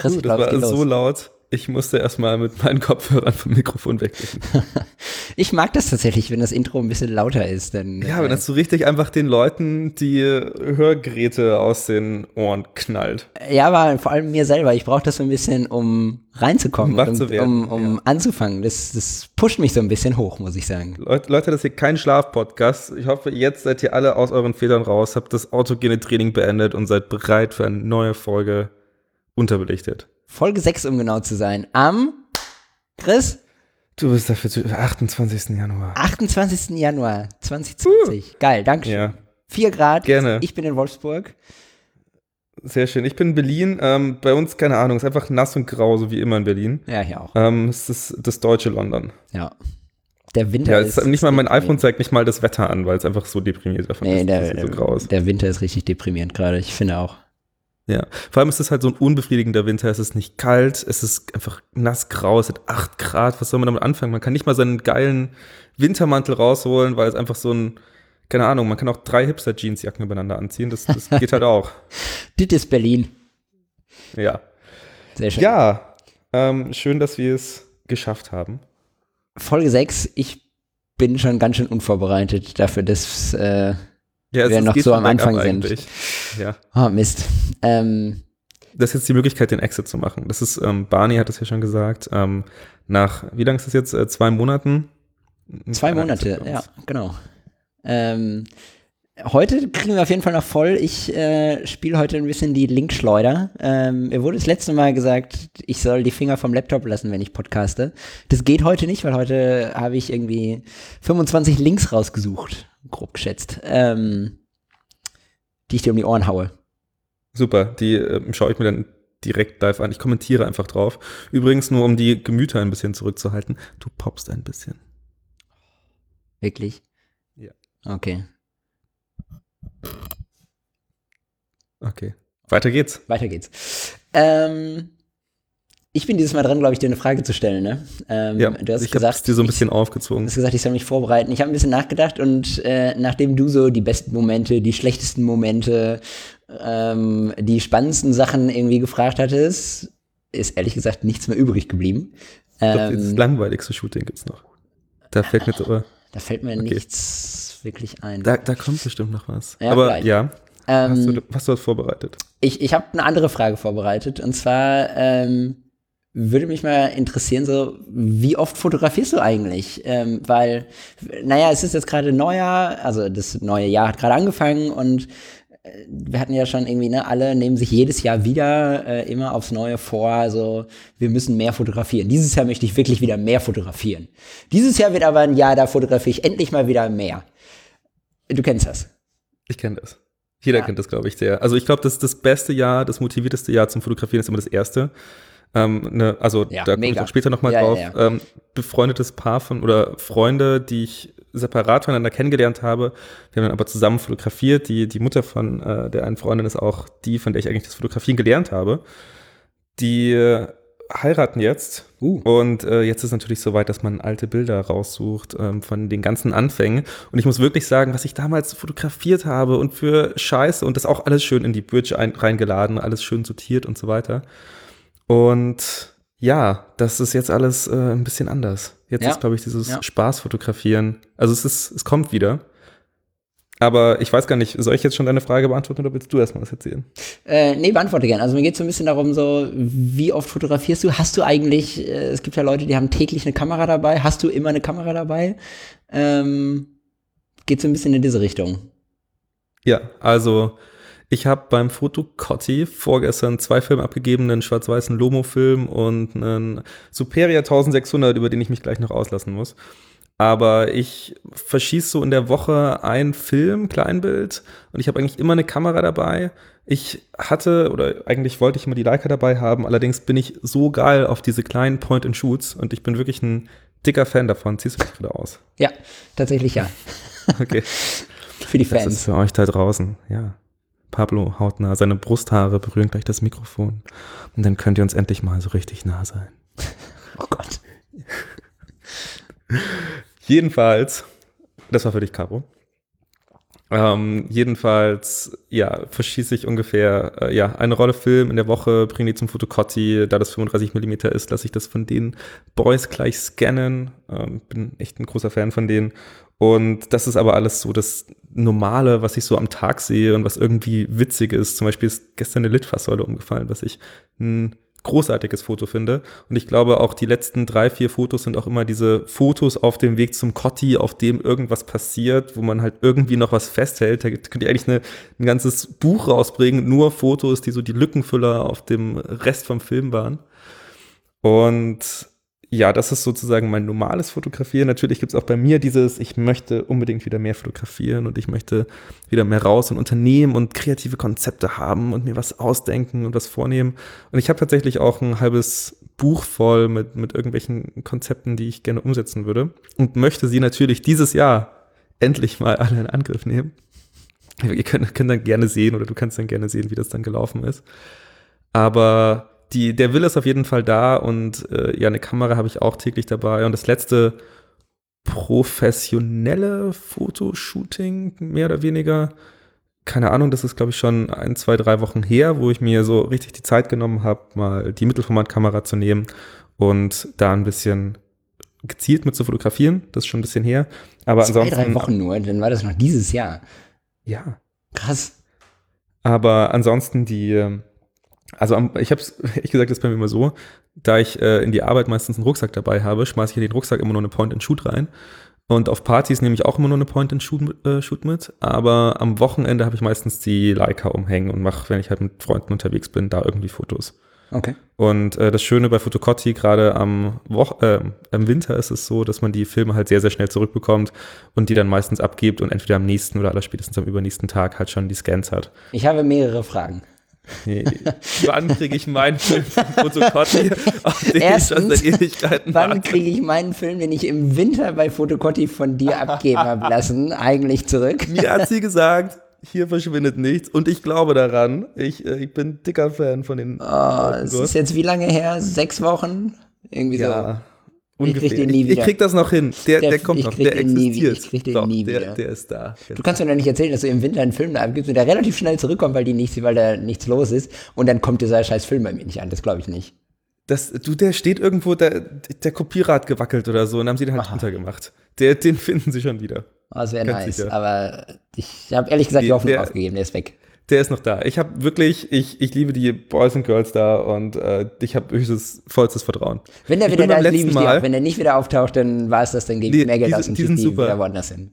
Chris, Uh, das war so los. laut. Ich musste erstmal mit meinen Kopfhörern vom Mikrofon weglegen. Ich mag das tatsächlich, wenn das Intro ein bisschen lauter ist. Denn, Ja, wenn das so richtig einfach den Leuten die Hörgeräte aus den Ohren knallt. äh, ja, aber vor allem mir selber. Ich brauche das so ein bisschen, um reinzukommen, Um und um, um, um anzufangen. Das, das pusht mich so ein bisschen hoch, muss ich sagen. Leute, Leute, das ist hier kein Schlafpodcast. Ich hoffe, jetzt seid ihr alle aus euren Federn raus, habt das autogene Training beendet und seid bereit für eine neue Folge unterbelichtet. Folge 6, um genau zu sein. Am, Chris, Du bist dafür zu 28. Januar. 28. Januar 2020. Geil, danke schön. Ja, 4 Grad. Gerne. Ich bin in Wolfsburg. sehr schön. Ich bin in Berlin. Ähm, bei uns, keine Ahnung, ist einfach nass und grau, so wie immer in Berlin. Ja, hier auch. Ähm, es ist das deutsche London. Ja. Der Winter Ja, ist. ist nicht mal mein iPhone zeigt nicht mal das Wetter an, weil es einfach so deprimiert davon Nee, ist, der, dass es so grau ist. der Winter ist richtig deprimierend gerade. Ich finde auch. Ja, vor allem ist es halt so ein unbefriedigender Winter. Es ist nicht kalt, es ist einfach nass grau, es hat 8 Grad. Was soll man damit anfangen? Man kann nicht mal seinen geilen Wintermantel rausholen, weil es einfach so ein, keine Ahnung, man kann auch drei Hipster-Jeansjacken übereinander anziehen. Das, das geht halt auch. Das ist Berlin. Ja. Sehr schön. Ja, ähm, schön, dass wir es geschafft haben. Folge 6. Ich bin schon ganz schön unvorbereitet dafür, dass. Äh, Ja, Wir noch so am Anfang sind. eigentlich. Ja. oh, Mist. Ähm, Das ist jetzt die Möglichkeit, den Exit zu machen. Das ist, ähm, Barney hat das ja schon gesagt, ähm, nach, wie lange ist das jetzt? Äh, zwei Monaten? Zwei kleiner Monate, ja, genau. Ähm, heute kriegen wir auf jeden Fall noch voll. Ich äh, spiele heute ein bisschen die Linkschleuder. Ähm, mir wurde das letzte Mal gesagt, ich soll die Finger vom Laptop lassen, wenn ich podcaste. Das geht heute nicht, weil heute habe ich irgendwie 25 Links rausgesucht, grob geschätzt, ähm, die ich dir um die Ohren haue. Super, die ähm, schaue ich mir dann direkt live an. Ich kommentiere einfach drauf. Übrigens, nur um die Gemüter ein bisschen zurückzuhalten, du poppst ein bisschen. Wirklich? Ja. Okay, Okay. Weiter geht's. weiter geht's. Ähm, ich bin dieses Mal dran, glaube ich, dir eine Frage zu stellen, ne? Ähm, Ja, du hast ich gesagt, dir so ein ich- bisschen Du hast gesagt, ich soll mich vorbereiten. Ich habe ein bisschen nachgedacht und äh, nachdem du so die besten Momente, die schlechtesten Momente, ähm, die spannendsten Sachen irgendwie gefragt hattest, ist ehrlich gesagt nichts mehr übrig geblieben. Ich glaub, das Ähm, langweiligste Shooting gibt's noch. Da fällt mir so, da fällt mir okay. nichts wirklich ein. da, da kommt bestimmt noch was. Ja, Aber vielleicht. ja, ähm, hast du, hast du was vorbereitet? Ich, ich habe eine andere Frage vorbereitet und zwar ähm, würde mich mal interessieren, so wie oft fotografierst du eigentlich? Ähm, weil, naja, es ist jetzt gerade Neujahr, also das neue Jahr hat gerade angefangen und äh, wir hatten ja schon irgendwie, ne, alle nehmen sich jedes Jahr wieder äh, immer aufs Neue vor, also wir müssen mehr fotografieren. Dieses Jahr möchte ich wirklich wieder mehr fotografieren. Dieses Jahr wird aber ein Jahr, da fotografiere ich endlich mal wieder mehr. Du kennst das. Ich kenne das. Jeder Ja. kennt das, glaube ich, sehr. Also ich glaube, das das beste Jahr, das motivierteste Jahr zum Fotografieren ist immer das erste. Ähm, ne, also Ja, da komme ich auch später nochmal Ja, drauf. ja. Ähm, befreundetes Paar von oder Freunde, die ich separat voneinander kennengelernt habe. Wir haben dann aber zusammen fotografiert. Die, die Mutter von äh, der einen Freundin ist auch die, von der ich eigentlich das Fotografieren gelernt habe. Die äh, heiraten jetzt. Uh. Und äh, jetzt ist natürlich so weit, dass man alte Bilder raussucht ähm, von den ganzen Anfängen. Und ich muss wirklich sagen, was ich damals fotografiert habe und für Scheiße und das auch alles schön in die Bridge ein, reingeladen, alles schön sortiert und so weiter. Und ja, das ist jetzt alles äh, ein bisschen anders. Jetzt Ja. ist, glaube ich, dieses Ja. Spaßfotografieren. Also es ist, es kommt wieder. Aber ich weiß gar nicht, soll ich jetzt schon deine Frage beantworten oder willst du erstmal was erzählen? Äh, nee, beantworte gern. Also mir geht es so ein bisschen darum, so, wie oft fotografierst du? Hast du eigentlich, äh, es gibt ja Leute, die haben täglich eine Kamera dabei. Hast du immer eine Kamera dabei? Ähm, geht so ein bisschen in diese Richtung. Ja, also ich habe beim Foto Cotti vorgestern zwei Filme abgegeben, einen schwarz-weißen Lomo-Film und einen Superia 1600, über den ich mich gleich noch auslassen muss. Aber ich verschieße so in der Woche einen Film, Kleinbild, und ich habe eigentlich immer eine Kamera dabei. Ich hatte, oder eigentlich wollte ich immer die Leica dabei haben, allerdings bin ich so geil auf diese kleinen Point-and-Shoots und ich bin wirklich ein dicker Fan davon. Ziehst du dich wieder aus? Ja, tatsächlich ja. Okay. Für die Das ist Fans. für euch da draußen, ja. Pablo haut nah, seine Brusthaare berühren gleich das Mikrofon. Und dann könnt ihr uns endlich mal so richtig nah sein. Oh Gott. Jedenfalls, das war für dich, Caro. Ähm, jedenfalls, ja, verschieße ich ungefähr äh, ja, eine Rolle Film in der Woche, bringe die zum Fotocotti. Da das 35 mm ist, lasse ich das von den Boys gleich scannen. Ähm, bin echt ein großer Fan von denen. Und das ist aber alles so das Normale, was ich so am Tag sehe und was irgendwie witzig ist. Zum Beispiel ist gestern eine Litfaßsäule umgefallen, was ich ein großartiges Foto finde. Und ich glaube, auch die letzten drei, vier Fotos sind auch immer diese Fotos auf dem Weg zum Cotti, auf dem irgendwas passiert, wo man halt irgendwie noch was festhält. Da könnt ihr eigentlich eine, ein ganzes Buch rausbringen, nur Fotos, die so die Lückenfüller auf dem Rest vom Film waren. Und ja, das ist sozusagen mein normales Fotografieren. Natürlich gibt es auch bei mir dieses, ich möchte unbedingt wieder mehr fotografieren und ich möchte wieder mehr raus und Unternehmen und kreative Konzepte haben und mir was ausdenken und was vornehmen. Und ich habe tatsächlich auch ein halbes Buch voll mit, mit irgendwelchen Konzepten, die ich gerne umsetzen würde und möchte sie natürlich dieses Jahr endlich mal alle in Angriff nehmen. Ihr könnt, könnt dann gerne sehen oder du kannst dann gerne sehen, wie das dann gelaufen ist. Aber die, der Will ist auf jeden Fall da und äh, ja, eine Kamera habe ich auch täglich dabei. Und das letzte professionelle Fotoshooting, mehr oder weniger, keine Ahnung, das ist, glaube ich, schon ein, zwei, drei Wochen her, wo ich mir so richtig die Zeit genommen habe, mal die Mittelformatkamera zu nehmen und da ein bisschen gezielt mit zu fotografieren. Das ist schon ein bisschen her. Aber zwei, ansonsten. drei Wochen nur, dann war das noch dieses Jahr. Ja. Krass. Aber ansonsten die, ähm, also am, ich habe es, ehrlich gesagt, das ist bei mir immer so, da ich äh, in die Arbeit meistens einen Rucksack dabei habe, schmeiße ich in den Rucksack immer nur eine Point-and-Shoot rein. Und auf Partys nehme ich auch immer nur eine Point-and-Shoot äh, Shoot mit. Aber am Wochenende habe ich meistens die Leica umhängen und mache, wenn ich halt mit Freunden unterwegs bin, da irgendwie Fotos. Okay. Und äh, das Schöne bei Fotocotti, gerade am Woch äh, im Winter ist es so, dass man die Filme halt sehr, sehr schnell zurückbekommt und die dann meistens abgibt und entweder am nächsten oder allerspätestens am übernächsten Tag halt schon die Scans hat. Ich habe mehrere Fragen. Wann kriege ich meinen Film von Fotocotti, auf den Erstens, ich schon seit Ewigkeiten Wann kriege ich meinen Film, den ich im Winter bei Fotocotti von dir abgeben habe lassen, eigentlich zurück? Mir hat sie gesagt, hier verschwindet nichts und ich glaube daran. Ich, äh, ich bin dicker Fan von den. Oh, es ist jetzt wie lange her? Sechs Wochen? Irgendwie ja, Ich krieg ungefähr. den nie Ich, ich wieder. krieg das noch hin. Der, der, Der- kommt noch. Der den nie wieder. existiert. Ich krieg den Doch, nie der, wieder. der ist da. so. Du kannst mir doch nicht erzählen, dass du im Winter einen Film da abgibst und der relativ schnell zurückkommt, weil, die nicht, weil da nichts los ist. Und dann kommt dieser scheiß Film bei mir nicht an. Das glaube ich nicht. Das, du, der steht irgendwo, der, der Kopierer hat gewackelt oder so und haben sie den halt drunter gemacht. Der, den finden sie schon wieder. Oh, das wäre nice. sicher. Aber ich habe ehrlich gesagt die Die- Hoffnung der- aufgegeben. Der ist weg. Der ist noch da. Ich habe wirklich, ich, ich liebe die Boys and Girls da und äh, ich habe höchstes, vollstes Vertrauen. Wenn der wieder da ist, liebe ich letzten die Mal- auch. Wenn der nicht wieder auftaucht, dann war es das, dann ich Nee, die sind- und die sind die super. woanders hin.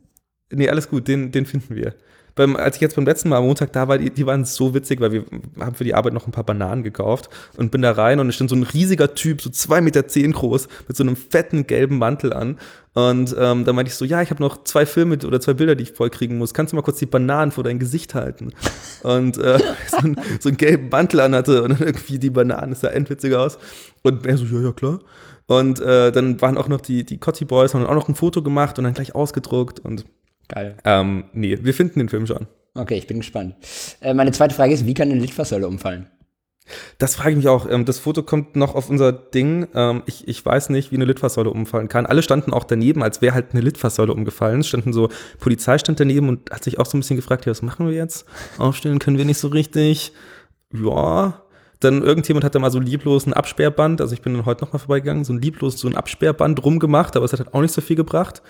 Nee, alles gut, den, den finden wir. Beim, als ich jetzt beim letzten Mal am Montag da war, die, die waren so witzig, weil wir haben für die Arbeit noch ein paar Bananen gekauft und bin da rein und es stand so ein riesiger Typ, so zwei Meter zehn groß, mit so einem fetten gelben Mantel an. Und ähm, da meinte ich so, ja, ich habe noch zwei Filme oder zwei Bilder, die ich voll kriegen muss. Kannst du mal kurz die Bananen vor dein Gesicht halten? Und äh, so, ein, so einen gelben Mantel an hatte und dann irgendwie die Bananen, das sah endwitzig aus. Und er so, ja, ja, klar. Und äh, dann waren auch noch die, die Cotti Boys, haben dann auch noch ein Foto gemacht und dann gleich ausgedruckt und Geil. ähm, nee, wir finden den Film schon. Okay, ich bin gespannt. Äh, meine zweite Frage ist, wie kann eine Litfaßsäule umfallen? Das frage ich mich auch. Ähm, das Foto kommt noch auf unser Ding. Ähm, ich, ich weiß nicht, wie eine Litfaßsäule umfallen kann. Alle standen auch daneben, als wäre halt eine Litfaßsäule umgefallen. Standen so, Polizei stand daneben und hat sich auch so ein bisschen gefragt, ja, was machen wir jetzt? Aufstellen können wir nicht so richtig. Ja. Dann irgendjemand hat da mal so lieblos ein Absperrband, also ich bin dann heute nochmal vorbeigegangen, so ein lieblos so ein Absperrband rumgemacht, aber es hat halt auch nicht so viel gebracht.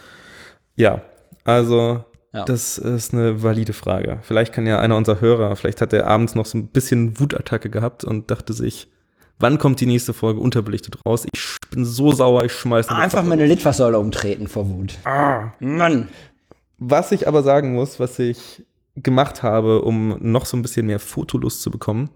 Ja, also Ja. das ist eine valide Frage. Vielleicht kann ja einer unserer Hörer, vielleicht hat er abends noch so ein bisschen Wutattacke gehabt und dachte sich, wann kommt die nächste Folge unterbelichtet raus? Ich bin so sauer, ich schmeiß eine Einfach mal eine Litfaßsäule umtreten vor Wut. Ah. Mann. Was ich aber sagen muss, was ich gemacht habe, um noch so ein bisschen mehr Fotolust zu bekommen,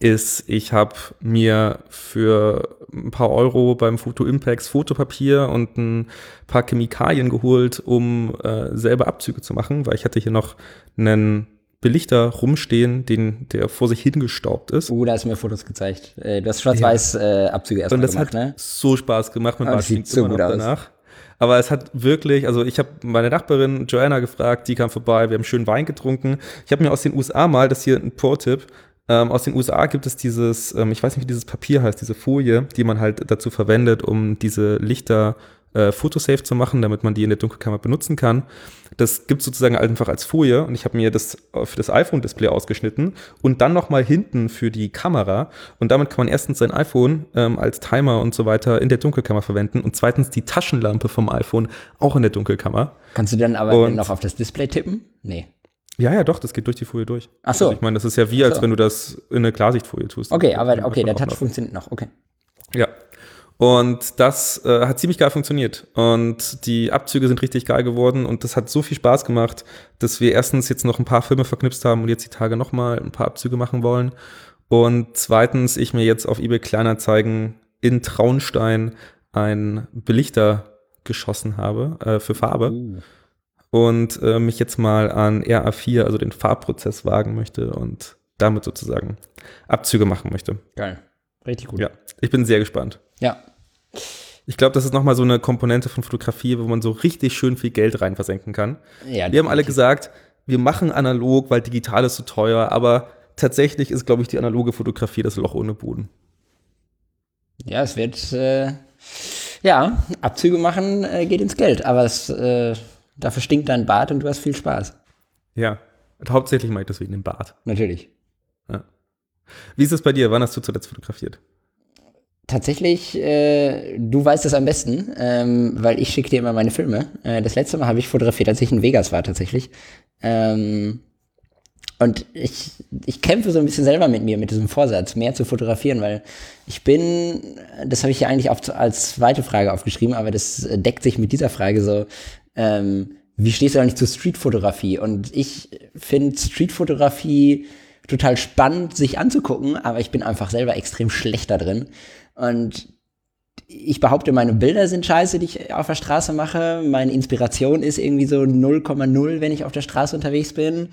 ist, ich habe mir für ein paar Euro beim Photo Impacts Fotopapier und ein paar Chemikalien geholt, um äh, selber Abzüge zu machen, weil ich hatte hier noch einen Belichter rumstehen, den, der vor sich hingestaubt ist. Uh, da hast du mir Fotos gezeigt. Äh, du hast schwarz-weiß äh, Abzüge Und erstmal das gemacht, hat ne? so Spaß gemacht. Man Ah, war das sieht so gut aus. danach. Aber es hat wirklich, also ich habe meine Nachbarin Joanna gefragt, die kam vorbei, wir haben schön Wein getrunken. Ich habe mir aus den USA mal, das hier ein Pro-Tipp, ähm, aus den USA gibt es dieses, ähm, ich weiß nicht, wie dieses Papier heißt, diese Folie, die man halt dazu verwendet, um diese Lichter äh, Fotosafe zu machen, damit man die in der Dunkelkammer benutzen kann. Das gibt sozusagen einfach als Folie und ich habe mir das für das iPhone-Display ausgeschnitten und dann nochmal hinten für die Kamera. Und damit kann man erstens sein iPhone ähm, als Timer und so weiter in der Dunkelkammer verwenden und zweitens die Taschenlampe vom iPhone auch in der Dunkelkammer. Kannst du dann aber und, noch auf das Display tippen? Nee. Ja, ja, doch, das geht durch die Folie durch. Ach so. Also ich meine, das ist ja wie, als so. wenn du das in eine Klarsichtfolie tust. Okay, aber okay, der Touch funktioniert noch, okay. Ja, und das äh, hat ziemlich geil funktioniert. Und die Abzüge sind richtig geil geworden. Und das hat so viel Spaß gemacht, dass wir erstens jetzt noch ein paar Filme verknipst haben und jetzt die Tage nochmal ein paar Abzüge machen wollen. Und zweitens, ich mir jetzt auf eBay Kleinanzeigen in Traunstein ein Belichter geschossen habe äh, für Farbe. Uh. Und äh, mich jetzt mal an RA4, also den Farbprozess, wagen möchte und damit sozusagen Abzüge machen möchte. Geil. Richtig gut. Ja, ich bin sehr gespannt. Ja, ich glaube, das ist nochmal so eine Komponente von Fotografie, wo man so richtig schön viel Geld rein versenken kann. Ja, wir haben alle gesagt, wir machen analog, weil digital ist so teuer, aber tatsächlich ist, glaube ich, die analoge Fotografie das Loch ohne Boden. Ja, es wird, äh, ja, Abzüge machen äh, geht ins Geld, aber es, äh, dafür stinkt dein Bart und du hast viel Spaß. Ja, hauptsächlich mache ich das wegen dem Bart. Natürlich. Ja. Wie ist es bei dir? Wann hast du zuletzt fotografiert? Tatsächlich, äh, du weißt es am besten, ähm, weil ich schicke dir immer meine Filme. Äh, das letzte Mal habe ich fotografiert, als ich in Vegas war tatsächlich. Ähm, und ich, ich kämpfe so ein bisschen selber mit mir, mit diesem Vorsatz, mehr zu fotografieren, weil ich bin, das habe ich ja eigentlich auf, als zweite Frage aufgeschrieben, aber das deckt sich mit dieser Frage so, ähm, wie stehst du eigentlich zur Streetfotografie? Und ich finde Streetfotografie total spannend, sich anzugucken, aber ich bin einfach selber extrem schlecht da drin. Und ich behaupte, meine Bilder sind scheiße, die ich auf der Straße mache. Meine Inspiration ist irgendwie so 0,0, wenn ich auf der Straße unterwegs bin.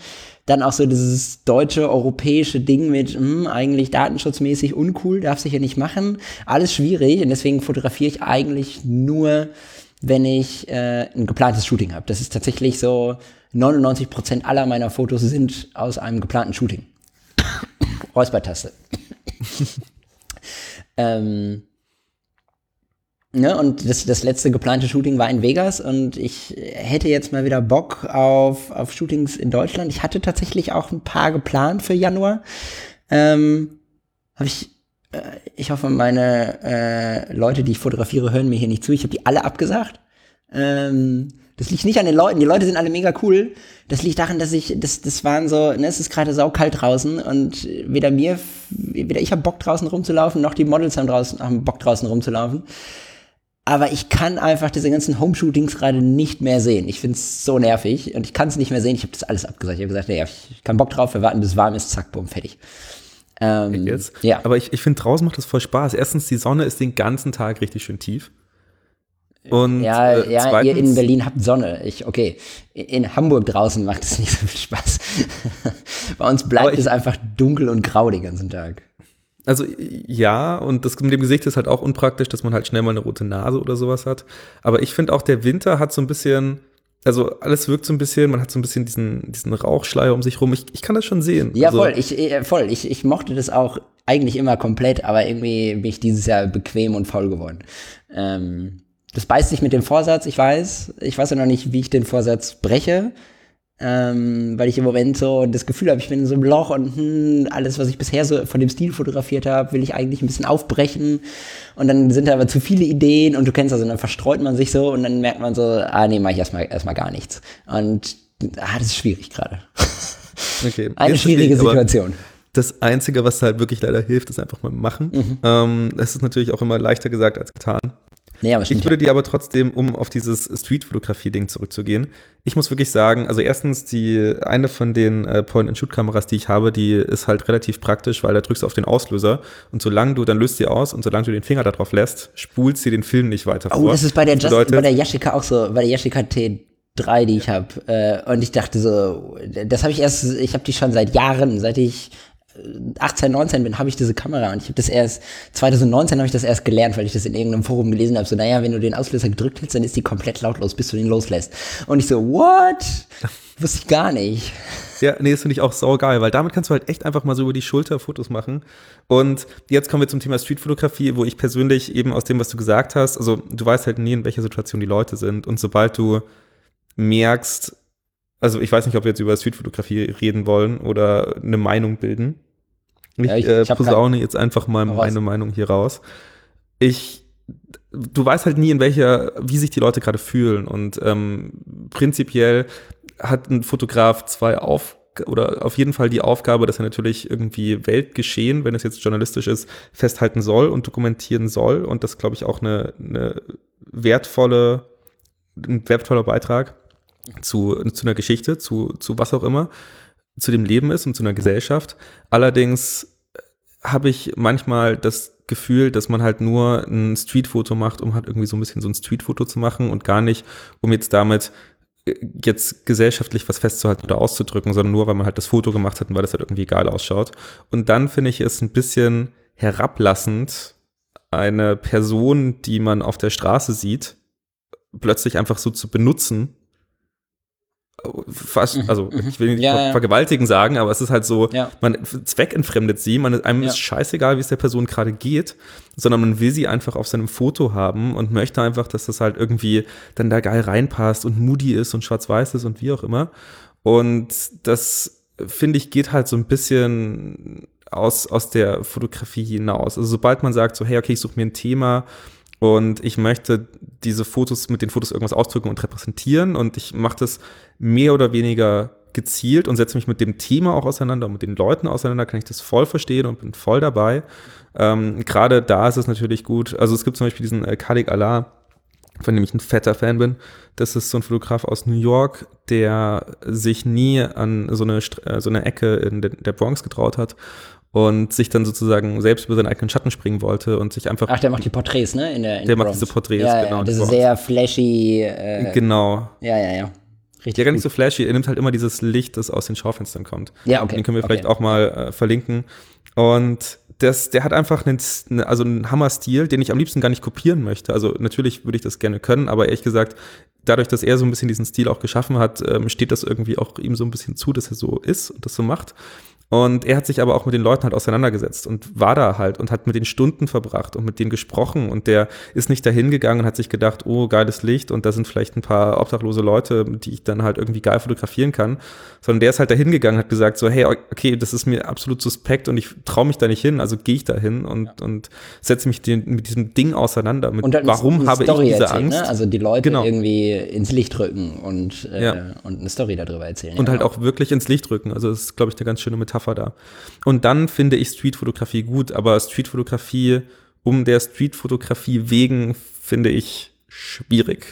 Dann auch so dieses deutsche, europäische Ding mit, hm, eigentlich datenschutzmäßig uncool, darf sich ja nicht machen. Alles schwierig und deswegen fotografiere ich eigentlich nur, wenn ich äh, ein geplantes Shooting habe. Das ist tatsächlich so, 99% aller meiner Fotos sind aus einem geplanten Shooting. Räuspertaste. Ähm, ne, und das, das letzte geplante Shooting war in Vegas und ich hätte jetzt mal wieder Bock auf, auf Shootings in Deutschland. Ich hatte tatsächlich auch ein paar geplant für Januar. Ähm, Habe ich, ich hoffe, meine äh, Leute, die ich fotografiere, hören mir hier nicht zu. Ich habe die alle abgesagt. Ähm, das liegt nicht an den Leuten. Die Leute sind alle mega cool. Das liegt daran, dass ich, das, das waren so, ne, es ist gerade saukalt draußen und weder mir, weder ich habe Bock draußen rumzulaufen, noch die Models haben draußen, haben Bock draußen rumzulaufen. Aber ich kann einfach diese ganzen Homeshootings gerade nicht mehr sehen. Ich find's so nervig und ich kann es nicht mehr sehen. Ich habe das alles abgesagt. Ich habe gesagt, nee, ich kann Bock drauf, wir warten, bis warm ist, zack, bumm, fertig. Ähm, Jetzt? Ja. Aber ich, ich finde, draußen macht das voll Spaß. Erstens, die Sonne ist den ganzen Tag richtig schön tief. Und ja, äh, ja ihr in Berlin habt Sonne. Ich, okay. In Hamburg draußen macht es nicht so viel Spaß. Bei uns bleibt ich, es einfach dunkel und grau den ganzen Tag. Also ja, und das mit dem Gesicht ist halt auch unpraktisch, dass man halt schnell mal eine rote Nase oder sowas hat. Aber ich finde auch, der Winter hat so ein bisschen, also alles wirkt so ein bisschen, man hat so ein bisschen diesen, diesen Rauchschleier um sich rum. Ich, ich kann das schon sehen. Ja, also, voll. Ich, äh, voll. Ich, ich mochte das auch eigentlich immer komplett, aber irgendwie bin ich dieses Jahr bequem und faul geworden. Ähm, das beißt sich mit dem Vorsatz, ich weiß. Ich weiß ja noch nicht, wie ich den Vorsatz breche. Ähm, weil ich im Moment so das Gefühl habe, ich bin in so einem Loch und hm, alles, was ich bisher so von dem Stil fotografiert habe, will ich eigentlich ein bisschen aufbrechen. Und dann sind da aber zu viele Ideen und du kennst also, dann verstreut man sich so und dann merkt man so, ah nee, mach ich erstmal erstmal gar nichts. Und ah, das ist schwierig gerade. Okay. Eine Jetzt schwierige Situation. Das Einzige, was halt wirklich leider hilft, ist einfach mal machen. Mhm. Ähm, das ist natürlich auch immer leichter gesagt als getan. Nee, aber ich würde dir aber trotzdem, um auf dieses Street-Fotografie-Ding zurückzugehen, ich muss wirklich sagen, also erstens, die eine von den äh, Point-and-Shoot-Kameras, die ich habe, die ist halt relativ praktisch, weil da drückst du auf den Auslöser und solange du, dann löst sie aus und solange du den Finger darauf lässt, spult sie den Film nicht weiter oh, vor. Oh, das ist bei der, Just, bedeutet, bei der Yashica auch so, bei der Yashica T3, die ich habe. Äh, und ich dachte so, das habe ich erst, ich habe die schon seit Jahren, seit ich 18, 19 bin, habe ich diese Kamera und ich habe das erst 2019 habe ich das erst gelernt, weil ich das in irgendeinem Forum gelesen habe. So, naja, wenn du den Auslöser gedrückt hältst, dann ist die komplett lautlos, bis du den loslässt. Und ich so, what? Wusste ich gar nicht. Ja, nee, das finde ich auch saugeil, weil damit kannst du halt echt einfach mal so über die Schulter Fotos machen. Und jetzt kommen wir zum Thema Streetfotografie, wo ich persönlich eben aus dem, was du gesagt hast, also du weißt halt nie, in welcher Situation die Leute sind. Und sobald du merkst, also ich weiß nicht, ob wir jetzt über Streetfotografie reden wollen oder eine Meinung bilden. Ich, ja, ich, äh, ich posaune jetzt einfach mal meine Meinung hier raus. Ich du weißt halt nie, in welcher, wie sich die Leute gerade fühlen. Und ähm, prinzipiell hat ein Fotograf zwei auf oder auf jeden Fall die Aufgabe, dass er natürlich irgendwie Weltgeschehen, wenn es jetzt journalistisch ist, festhalten soll und dokumentieren soll. Und das, glaube ich, auch eine, eine wertvolle, ein wertvoller Beitrag zu, zu einer Geschichte, zu, zu was auch immer, zu dem Leben ist und zu einer Gesellschaft. Allerdings habe ich manchmal das Gefühl, dass man halt nur ein Streetfoto macht, um halt irgendwie so ein bisschen so ein Streetfoto zu machen und gar nicht, um jetzt damit äh, jetzt gesellschaftlich was festzuhalten oder auszudrücken, sondern nur, weil man halt das Foto gemacht hat und weil das halt irgendwie geil ausschaut. Und dann finde ich es ein bisschen herablassend, eine Person, die man auf der Straße sieht, plötzlich einfach so zu benutzen, fast, mhm, also mhm. ich will nicht ja, vergewaltigen ja. sagen, aber es ist halt so, ja. man zweckentfremdet sie, man, einem ist scheißegal, wie es der Person gerade geht, sondern man will sie einfach auf seinem Foto haben und möchte einfach, dass das halt irgendwie dann da geil reinpasst und moody ist und schwarz-weiß ist und wie auch immer. Und das, finde ich, geht halt so ein bisschen aus, aus der Fotografie hinaus. Also sobald man sagt so, hey, okay, ich suche mir ein Thema, und ich möchte diese Fotos mit den Fotos irgendwas ausdrücken und repräsentieren und ich mache das mehr oder weniger gezielt und setze mich mit dem Thema auch auseinander, mit den Leuten auseinander, kann ich das voll verstehen und bin voll dabei. Ähm, Gerade da ist es natürlich gut. Also es gibt zum Beispiel diesen äh, Khalid Allah, von dem ich ein fetter Fan bin. Das ist so ein Fotograf aus New York, der sich nie an so eine, äh, so eine Ecke in der Bronx getraut hat und sich dann sozusagen selbst über seinen eigenen Schatten springen wollte und sich einfach. Ach, der macht die Porträts, ne? In der, in der macht diese Porträts, ja, genau. Ja, das ist sehr flashy. Äh, genau. Ja, ja, ja. Richtig. Ja, gar nicht so flashy. Er nimmt halt immer dieses Licht, das aus den Schaufenstern kommt. Ja, okay. Den können wir vielleicht okay. auch mal äh, verlinken. Und das, der hat einfach einen, ne, also einen Hammer-Stil, den ich am liebsten gar nicht kopieren möchte. Also natürlich würde ich das gerne können, aber ehrlich gesagt, dadurch, dass er so ein bisschen diesen Stil auch geschaffen hat, ähm, steht das irgendwie auch ihm so ein bisschen zu, dass er so ist und das so macht. Und er hat sich aber auch mit den Leuten halt auseinandergesetzt und war da halt und hat mit den Stunden verbracht und mit denen gesprochen. Und der ist nicht dahin gegangen und hat sich gedacht, oh, geiles Licht und da sind vielleicht ein paar obdachlose Leute, die ich dann halt irgendwie geil fotografieren kann. Sondern der ist halt dahin gegangen, hat gesagt so, hey, okay, das ist mir absolut suspekt und ich traue mich da nicht hin, also gehe ich da hin und, ja. und setze mich den, mit diesem Ding auseinander. Mit, und warum habe Story ich diese erzählen, Angst? Ne? Also die Leute genau. irgendwie ins Licht rücken und, äh, ja. und eine Story darüber erzählen. Und ja, halt auch wirklich ins Licht rücken. Also das ist, glaube ich, eine ganz schöne Metapher Metapher da. Und dann finde ich Streetfotografie gut, aber Streetfotografie um der Streetfotografie wegen finde ich schwierig.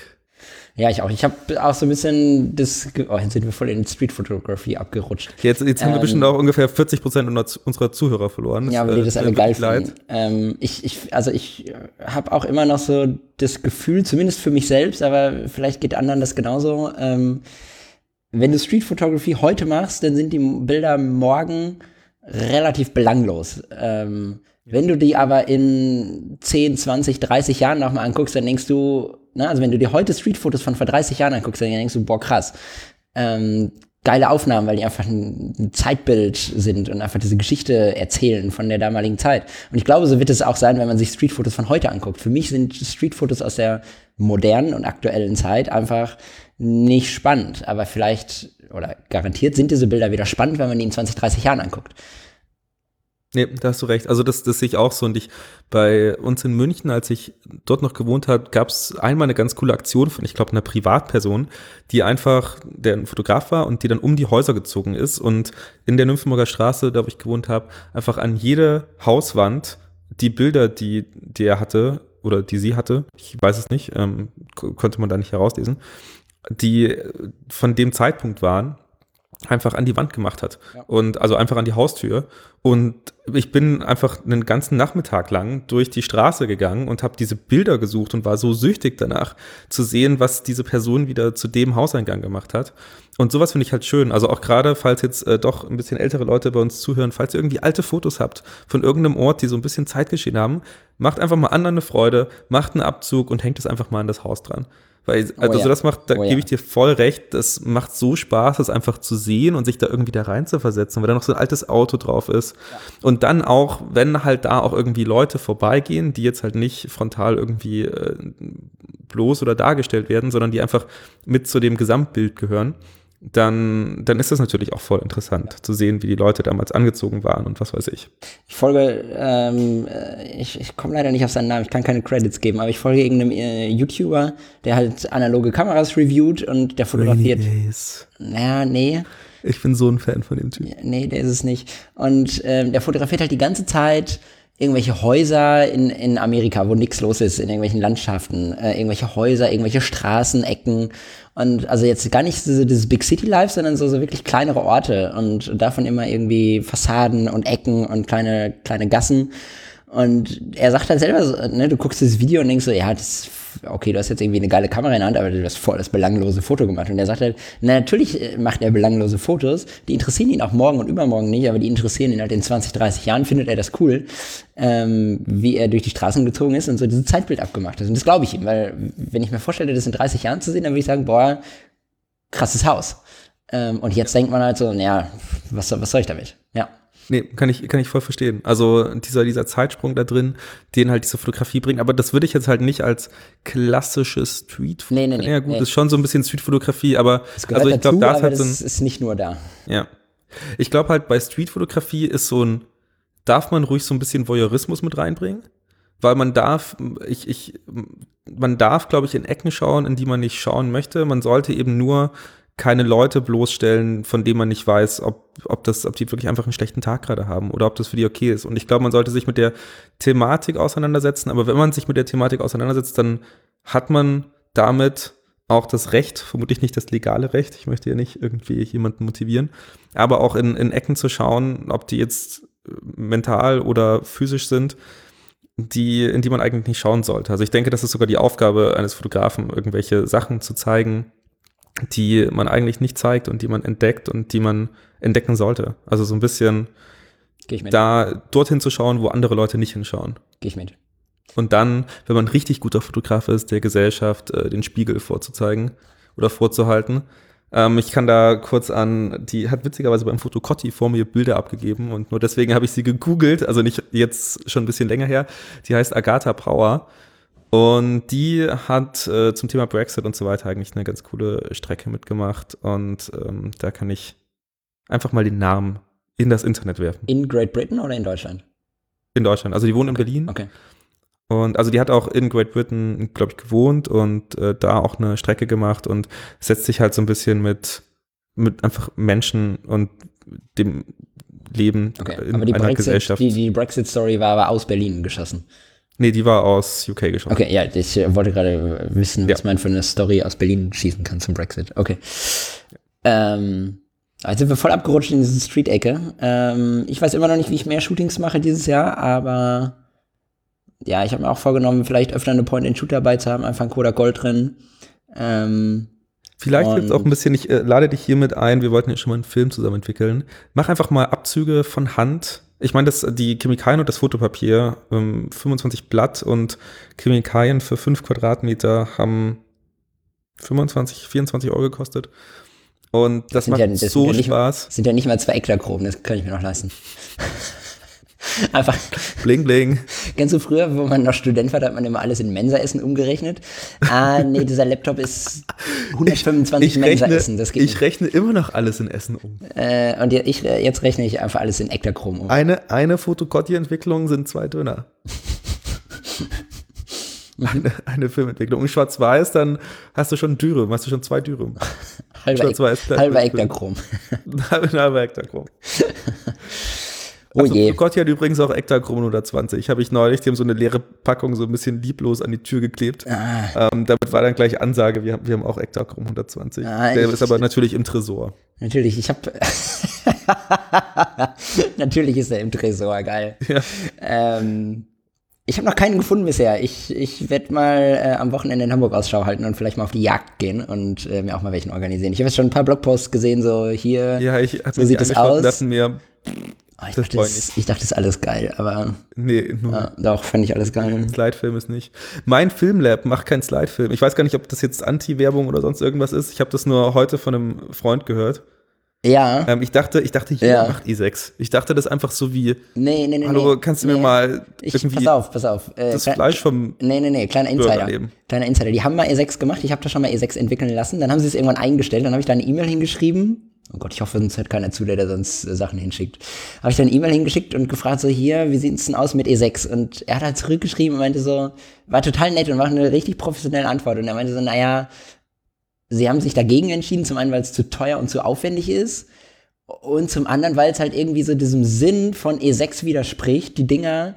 Ja, ich auch. Ich habe auch so ein bisschen das. Oh, jetzt sind wir voll in Streetfotografie abgerutscht. Jetzt, jetzt haben ähm, wir bestimmt auch ungefähr 40 Prozent unserer Zuhörer verloren. Ja, weil die das äh, alle geil finden. Ähm, ich, ich, also ich habe auch immer noch so das Gefühl, zumindest für mich selbst, aber vielleicht geht anderen das genauso. Ähm, wenn du Street Photography heute machst, dann sind die Bilder morgen relativ belanglos. Ähm, wenn du die aber in 10, 20, 30 Jahren nochmal anguckst, dann denkst du, na, also wenn du dir heute Streetfotos von vor 30 Jahren anguckst, dann denkst du, boah, krass. Ähm, geile Aufnahmen, weil die einfach ein, Zeitbild sind und einfach diese Geschichte erzählen von der damaligen Zeit. Und ich glaube, so wird es auch sein, wenn man sich Streetfotos von heute anguckt. Für mich sind Streetfotos aus der modernen und aktuellen Zeit einfach nicht spannend. Aber vielleicht oder garantiert sind diese Bilder wieder spannend, wenn man die in 20, 30 Jahren anguckt. Nee, da hast du recht. Also das, das sehe ich auch so. Und ich bei uns in München, als ich dort noch gewohnt habe, gab es einmal eine ganz coole Aktion von, ich glaube, einer Privatperson, die einfach, der ein Fotograf war und die dann um die Häuser gezogen ist und in der Nymphenburger Straße, da wo ich gewohnt habe, einfach an jede Hauswand die Bilder, die, die er hatte oder die sie hatte, ich weiß es nicht, ähm, konnte man da nicht herauslesen, die von dem Zeitpunkt waren, einfach an die Wand gemacht hat. Ja. Und also einfach an die Haustür. Und ich bin einfach einen ganzen Nachmittag lang durch die Straße gegangen und habe diese Bilder gesucht und war so süchtig danach zu sehen, was diese Person wieder zu dem Hauseingang gemacht hat. Und sowas finde ich halt schön. Also auch gerade, falls jetzt äh, doch ein bisschen ältere Leute bei uns zuhören, falls ihr irgendwie alte Fotos habt von irgendeinem Ort, die so ein bisschen Zeitgeschehen haben, macht einfach mal anderen eine Freude, macht einen Abzug und hängt es einfach mal an das Haus dran. Weil, also Oh ja. das macht, da Oh ja. gebe ich dir voll recht, das macht so Spaß, das einfach zu sehen und sich da irgendwie da rein zu versetzen, weil da noch so ein altes Auto drauf ist. Und dann auch, wenn halt da auch irgendwie Leute vorbeigehen, die jetzt halt nicht frontal irgendwie äh, bloß oder dargestellt werden, sondern die einfach mit zu dem Gesamtbild gehören, dann, dann ist das natürlich auch voll interessant zu sehen, wie die Leute damals angezogen waren und was weiß ich. Ich folge, ähm, äh, ich, ich komme leider nicht auf seinen Namen, ich kann keine Credits geben, aber ich folge irgendeinem äh, YouTuber, der halt analoge Kameras reviewt und der fotografiert. Days. Naja, nee, Ich bin so ein Fan von dem Typ. nee, der ist es nicht. Und ähm, der fotografiert halt die ganze Zeit irgendwelche Häuser in, in Amerika, wo nichts los ist, in irgendwelchen Landschaften, äh, irgendwelche Häuser, irgendwelche Straßen, Ecken. Und also jetzt gar nicht so dieses Big City Life, sondern so, so wirklich kleinere Orte und davon immer irgendwie Fassaden und Ecken und kleine, kleine Gassen. Und er sagt halt selber, so, ne, du guckst das Video und denkst so, ja, das, okay, du hast jetzt irgendwie eine geile Kamera in der Hand, aber du hast voll das belanglose Foto gemacht. Und er sagt halt, na, natürlich äh, macht er belanglose Fotos, die interessieren ihn auch morgen und übermorgen nicht, aber die interessieren ihn halt in 20, 30 Jahren, findet er das cool, ähm, wie er durch die Straßen gezogen ist und so dieses Zeitbild abgemacht hat. Und das glaube ich ihm, weil wenn ich mir vorstelle, das in 30 Jahren zu sehen, dann würde ich sagen, boah, krasses Haus. Ähm, und jetzt denkt man halt so, naja, was, was soll ich damit? Nee, kann ich, kann ich voll verstehen. Also dieser, dieser Zeitsprung da drin, den halt diese Fotografie bringt. Aber das würde ich jetzt halt nicht als klassische Street Nee, nee, nee, Ja gut, nee. ist schon so ein bisschen Streetfotografie, aber also ich glaube, da ist halt so das ein, ist nicht nur da. ja. Ich glaube halt bei Streetfotografie ist so ein, darf man ruhig so ein bisschen Voyeurismus mit reinbringen? Weil man darf, ich, ich, man darf, glaube ich, in Ecken schauen, in die man nicht schauen möchte. Man sollte eben nur keine Leute bloßstellen, von denen man nicht weiß, ob, ob das, ob die wirklich einfach einen schlechten Tag gerade haben oder ob das für die okay ist. Und ich glaube, man sollte sich mit der Thematik auseinandersetzen. Aber wenn man sich mit der Thematik auseinandersetzt, dann hat man damit auch das Recht, vermutlich nicht das legale Recht, ich möchte ja nicht irgendwie jemanden motivieren, aber auch in, in Ecken zu schauen, ob die jetzt äh, mental oder physisch sind, die, in die man eigentlich nicht schauen sollte. Also ich denke, das ist sogar die Aufgabe eines Fotografen, irgendwelche Sachen zu zeigen, die man eigentlich nicht zeigt und die man entdeckt und die man entdecken sollte. Also so ein bisschen Gehe ich mit. da dorthin zu schauen, wo andere Leute nicht hinschauen. Gehe ich mit. Und dann, wenn man richtig guter Fotograf ist, der Gesellschaft äh, den Spiegel vorzuzeigen oder vorzuhalten. Ähm, ich kann da kurz an, die hat witzigerweise beim Foto Cotti vor mir Bilder abgegeben und nur deswegen habe ich sie gegoogelt, also nicht jetzt schon ein bisschen länger her. Die heißt Agatha Brauer. Und die hat äh, zum Thema Brexit und so weiter eigentlich eine ganz coole Strecke mitgemacht. Und ähm, da kann ich einfach mal den Namen in das Internet werfen. In Great Britain oder in Deutschland? In Deutschland. Also die wohnt in Berlin. Okay. Und also die hat auch in Great Britain, glaube ich, gewohnt und äh, da auch eine Strecke gemacht und setzt sich halt so ein bisschen mit, mit einfach Menschen und dem Leben Okay. in aber die einer Brexit, Gesellschaft. die, die Brexit-Story war aber aus Berlin geschossen. Nee, die war aus UK geschossen. Okay, ja, ich äh, wollte gerade wissen, was Ja. man für eine Story aus Berlin schießen kann zum Brexit. Okay. Ähm, jetzt sind wir voll abgerutscht in diese Street-Ecke. Ähm, ich weiß immer noch nicht, wie ich mehr Shootings mache dieses Jahr, aber ja, ich habe mir auch vorgenommen, vielleicht öfter eine Point-and-Shoot dabei zu haben, einfach ein Kodak Gold drin. Ähm, Vielleicht jetzt auch ein bisschen, ich äh, lade dich hiermit ein, wir wollten ja schon mal einen Film zusammen entwickeln. Mach einfach mal Abzüge von Hand. Ich meine, das, die Chemikalien und das Fotopapier, ähm, 25 Blatt und Chemikalien für 5 Quadratmeter haben 25, 24 Euro gekostet. Und das, sind macht ja- das so ja nicht- Spaß. sind ja nicht mal zwei Ektarchromen, das kann ich mir noch leisten. Einfach, Bling, bling. Kennst du früher, wo man noch Student war, da hat man immer alles in Mensaessen umgerechnet? Ah, nee, dieser Laptop ist 125 Ich rechne, Mensaessen, ich rechne immer noch alles in Essen um. nicht. Äh, und ich, jetzt rechne ich einfach alles in Ektarchrom um. Eine, eine Fotocotti-Entwicklung sind zwei Döner. eine, eine Filmentwicklung. Und schwarz-weiß, dann hast du schon Dürüm, hast du schon zwei Dürüm. Halber, schwarz-weiß, halber Film. Ektarchrom. Halber Ektachrom. Oh Also je. Gotti hat übrigens auch Ektachrom 120. Habe ich neulich, die haben so eine leere Packung so ein bisschen lieblos an die Tür geklebt. Ah, Ähm, damit war dann gleich Ansage, wir haben, wir haben auch Ektachrom 120. Ah, Der ich- ist aber natürlich im Tresor. natürlich, ich hab. natürlich ist er im Tresor, geil. Ja. Ähm, ich habe noch keinen gefunden bisher. Ich, ich werde mal äh, am Wochenende in Hamburg Ausschau halten und vielleicht mal auf die Jagd gehen und äh, mir auch mal welchen organisieren. Ich habe jetzt schon ein paar Blogposts gesehen, so hier. Ja, ich habe So sieht es aus. dachte mir, Oh, ich, Das dachte, ich das, ich dachte, das ist alles geil, aber Nee, nur ja, doch, fand ich alles geil. Slidefilm ist nicht. Mein Filmlab macht keinen Slidefilm. Ich weiß gar nicht, ob das jetzt Anti-Werbung oder sonst irgendwas ist. Ich habe das nur heute von einem Freund gehört. Ja, Ähm, ich dachte, ich dachte, jeder Ja. macht E6. Ich dachte das einfach so wie, nee, nee, nee. hallo, kannst du nee. mir mal Ich, pass auf, pass auf. Äh, das klein- Fleisch vom Nee, nee, nee, kleiner Insider. Kleiner Insider. Die haben mal E6 gemacht. Ich habe da schon mal E6 entwickeln lassen. Dann haben sie es irgendwann eingestellt. Dann habe ich da eine E-Mail hingeschrieben. Oh Gott, ich hoffe, sonst hört keiner zu, der da sonst äh, Sachen hinschickt. Habe ich dann eine E-Mail hingeschickt und gefragt, so hier, wie sieht's denn aus mit E6? Und er hat halt zurückgeschrieben und meinte so, war total nett und war eine richtig professionelle Antwort. Und er meinte so, naja, sie haben sich dagegen entschieden, zum einen, weil es zu teuer und zu aufwendig ist. Und zum anderen, weil es halt irgendwie so diesem Sinn von E6 widerspricht, die Dinger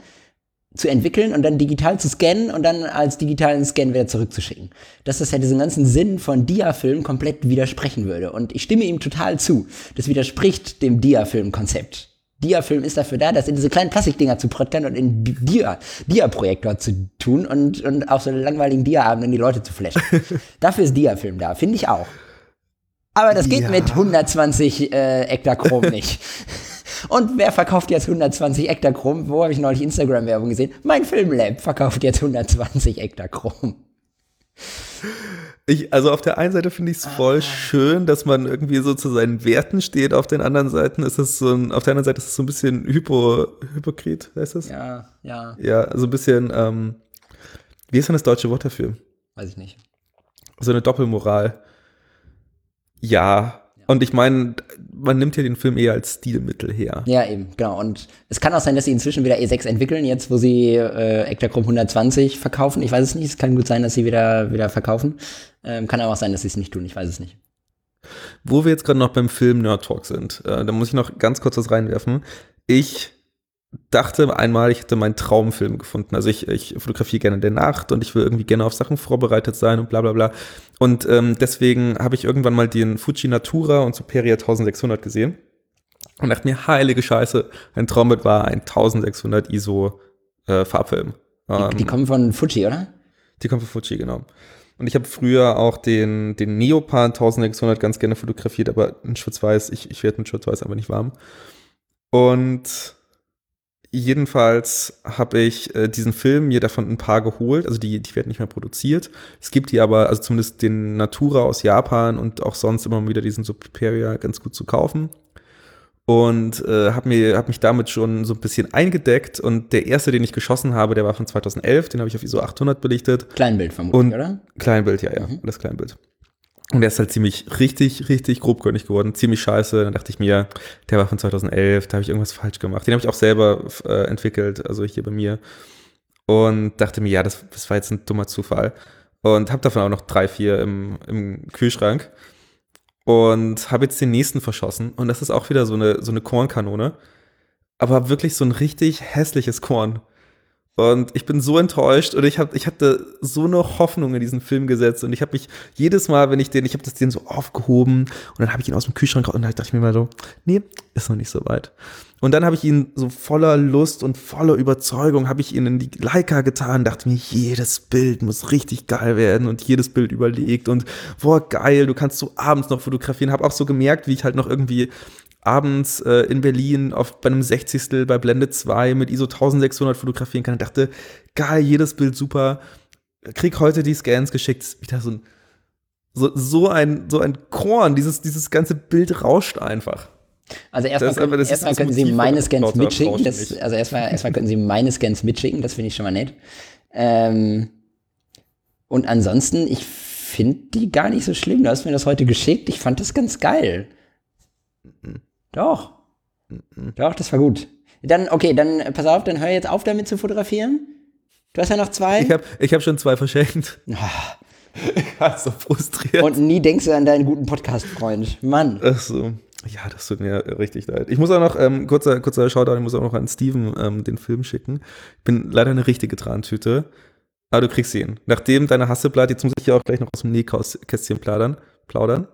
zu entwickeln und dann digital zu scannen und dann als digitalen Scan wieder zurückzuschicken. Dass das ja diesen ganzen Sinn von Dia-Film komplett widersprechen würde. Und ich stimme ihm total zu. Das widerspricht dem Dia-Film-Konzept. Dia-Film ist dafür da, das in diese kleinen Plastikdinger zu prottern und in Dia, Dia-Projektor zu tun und, und auf so langweiligen Dia-Abenden die Leute zu flashen. dafür ist Dia-Film da, finde ich auch. Aber das geht Ja. mit 120 äh, Ektachrom nicht. Und wer verkauft jetzt 120 Ektachrom? Wo habe ich neulich Instagram-Werbung gesehen? Mein Filmlab verkauft jetzt 120 Ektachrom. Ich, also auf der einen Seite finde ich es voll schön, dass man irgendwie so zu seinen Werten steht. Auf den anderen Seiten ist es so ein, auf der anderen Seite ist es so ein bisschen hypo, hypokrit, heißt das? Ja, ja, Ja, so ein bisschen, ähm, wie ist denn das deutsche Wort dafür? weiß ich nicht. So eine Doppelmoral. Ja. Und ich meine, man nimmt ja den Film eher als Stilmittel her. Ja, eben, genau. Und es kann auch sein, dass sie inzwischen wieder E6 entwickeln, jetzt wo sie äh, Ektachrom 120 verkaufen. Ich weiß es nicht. Es kann gut sein, dass sie wieder, wieder verkaufen. Ähm, kann aber auch sein, dass sie es nicht tun. Ich weiß es nicht. Wo wir jetzt gerade noch beim Film Nerd Talk sind, äh, da muss ich noch ganz kurz was reinwerfen. Ich dachte einmal, ich hätte meinen Traumfilm gefunden. Also ich, ich fotografiere gerne in der Nacht und ich will irgendwie gerne auf Sachen vorbereitet sein und bla bla bla. Und ähm, deswegen habe ich irgendwann mal den Fuji Natura und Superia 1600 gesehen und dachte mir, heilige Scheiße, ein Traumbild war ein 1600 ISO äh, Farbfilm. Die, Ähm, die kommen von Fuji, oder? die kommt von Fuji, genau. Und ich habe früher auch den, den Neopan 1600 ganz gerne fotografiert, aber in Schwarz-Weiß, ich, ich werde mit Schwarz-Weiß einfach nicht warm. Und jedenfalls habe ich äh, diesen Film mir davon ein paar geholt. Also die, die werden nicht mehr produziert. Es gibt die aber, also zumindest den Natura aus Japan und auch sonst immer wieder diesen Superia ganz gut zu kaufen. Und äh, habe mir hab mich damit schon so ein bisschen eingedeckt. Und der erste, den ich geschossen habe, der war von 2011. Den habe ich auf ISO 800 belichtet. Kleinbild vermutlich, Und- oder? Kleinbild, ja, ja, alles Kleinbild. Und der ist halt ziemlich, richtig, richtig grobkörnig geworden, ziemlich scheiße. Dann dachte ich mir, der war von 2011, da habe ich irgendwas falsch gemacht. Den habe ich auch selber äh, entwickelt, also hier bei mir. Und dachte mir, ja, das, das war jetzt ein dummer Zufall. Und habe davon auch noch drei, vier im, im Kühlschrank. Und habe jetzt den nächsten verschossen. Und das ist auch wieder so eine, so eine Kornkanone. Aber wirklich so ein richtig hässliches Korn. Und ich bin so enttäuscht und ich, hab, ich hatte so eine Hoffnung in diesen Film gesetzt und ich habe mich jedes Mal, wenn ich den, ich habe das den so aufgehoben und dann habe ich ihn aus dem Kühlschrank und dann dachte ich mir mal so, nee, ist noch nicht so weit. Und dann habe ich ihn so voller Lust und voller Überzeugung habe ich ihn in die Leica getan, dachte mir, jedes Bild muss richtig geil werden und jedes Bild überlegt und boah, geil, du kannst so abends noch fotografieren. Habe auch so gemerkt, wie ich halt noch irgendwie abends äh, in Berlin auf, bei einem 60. bei Blende 2 mit ISO 1600 fotografieren kann und dachte, geil, jedes Bild super. Krieg heute die Scans geschickt, wieder so ein, so, so ein, so ein Korn, dieses, dieses ganze Bild rauscht einfach. Also erstmal können, erstmal das können Sie meine Scans mitschicken. Das, also erstmal, erstmal können Sie meine Scans mitschicken, das finde ich schon mal nett. Ähm, und ansonsten, ich finde die gar nicht so schlimm. Du hast mir das heute geschickt. Ich fand das ganz geil. Doch. Doch, das war gut. Dann, okay, dann äh, pass auf, dann hör jetzt auf damit zu fotografieren. Du hast ja noch zwei. Ich habe ich hab schon zwei verschenkt. Ah, Ich war so frustriert. und nie denkst du an deinen guten Podcast-Freund. Mann. Ach so. Ja, das tut mir richtig leid. Ich muss auch noch, ähm, kurzer, kurzer Shoutout, ich muss auch noch an Steven ähm, den Film schicken. Ich bin leider eine richtige Trantüte. Aber du kriegst ihn. Nachdem deine Hasseblatt, jetzt muss ich ja auch gleich noch aus dem Nähkästchen plaudern. plaudern.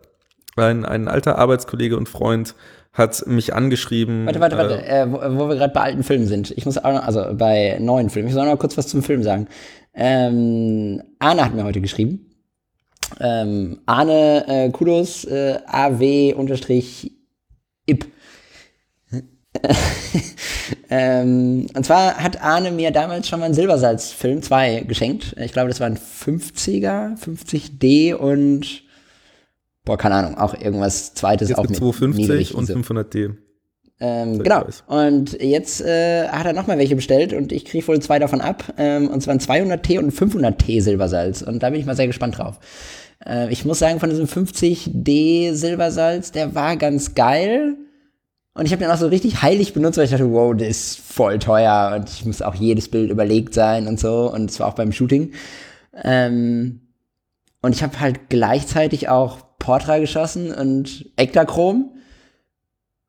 Ein, ein alter Arbeitskollege und Freund hat mich angeschrieben. Warte, warte, warte, Äh, äh, wo, wo wir gerade bei alten Filmen sind. Ich muss auch noch, also bei neuen Filmen, ich muss auch noch kurz was zum Film sagen. Ähm, Arne hat mir heute geschrieben. Ähm, Arne, äh, Kudos, äh, AW-IP. ähm, und zwar hat Arne mir damals schon mal einen Silbersalz-Film 2 geschenkt. Ich glaube, das war ein 50er, 50D und boah, keine Ahnung, auch irgendwas zweites Jetzt auch mit mit 250 und so. 500D. Ähm, genau. Und jetzt äh, hat er nochmal welche bestellt und ich kriege wohl zwei davon ab. Ähm, und zwar ein 200T und ein 500T Silbersalz. Und da bin ich mal sehr gespannt drauf. Äh, ich muss sagen, von diesem 50D Silbersalz, der war ganz geil. Und ich habe den auch so richtig heilig benutzt, weil ich dachte, wow, der ist voll teuer und ich muss auch jedes Bild überlegt sein und so. Und zwar auch beim Shooting. Ähm, und ich habe halt gleichzeitig auch Portra geschossen und Ektachrom.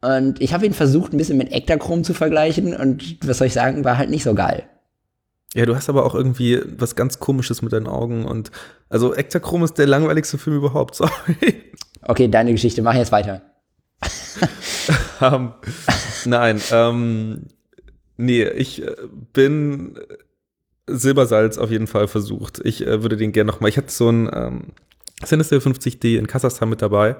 Und ich habe ihn versucht, ein bisschen mit Ektachrom zu vergleichen. Und was soll ich sagen, war halt nicht so geil. Ja, du hast aber auch irgendwie was ganz Komisches mit deinen Augen und also Ektachrom ist der langweiligste Film überhaupt, sorry. Okay, deine Geschichte, mach jetzt weiter. ähm, nein, ähm, nee, ich äh, bin Silbersalz auf jeden Fall versucht. Ich äh, würde den gerne nochmal. Ich hatte so einen ähm, Sinister 50D in Kasachstan mit dabei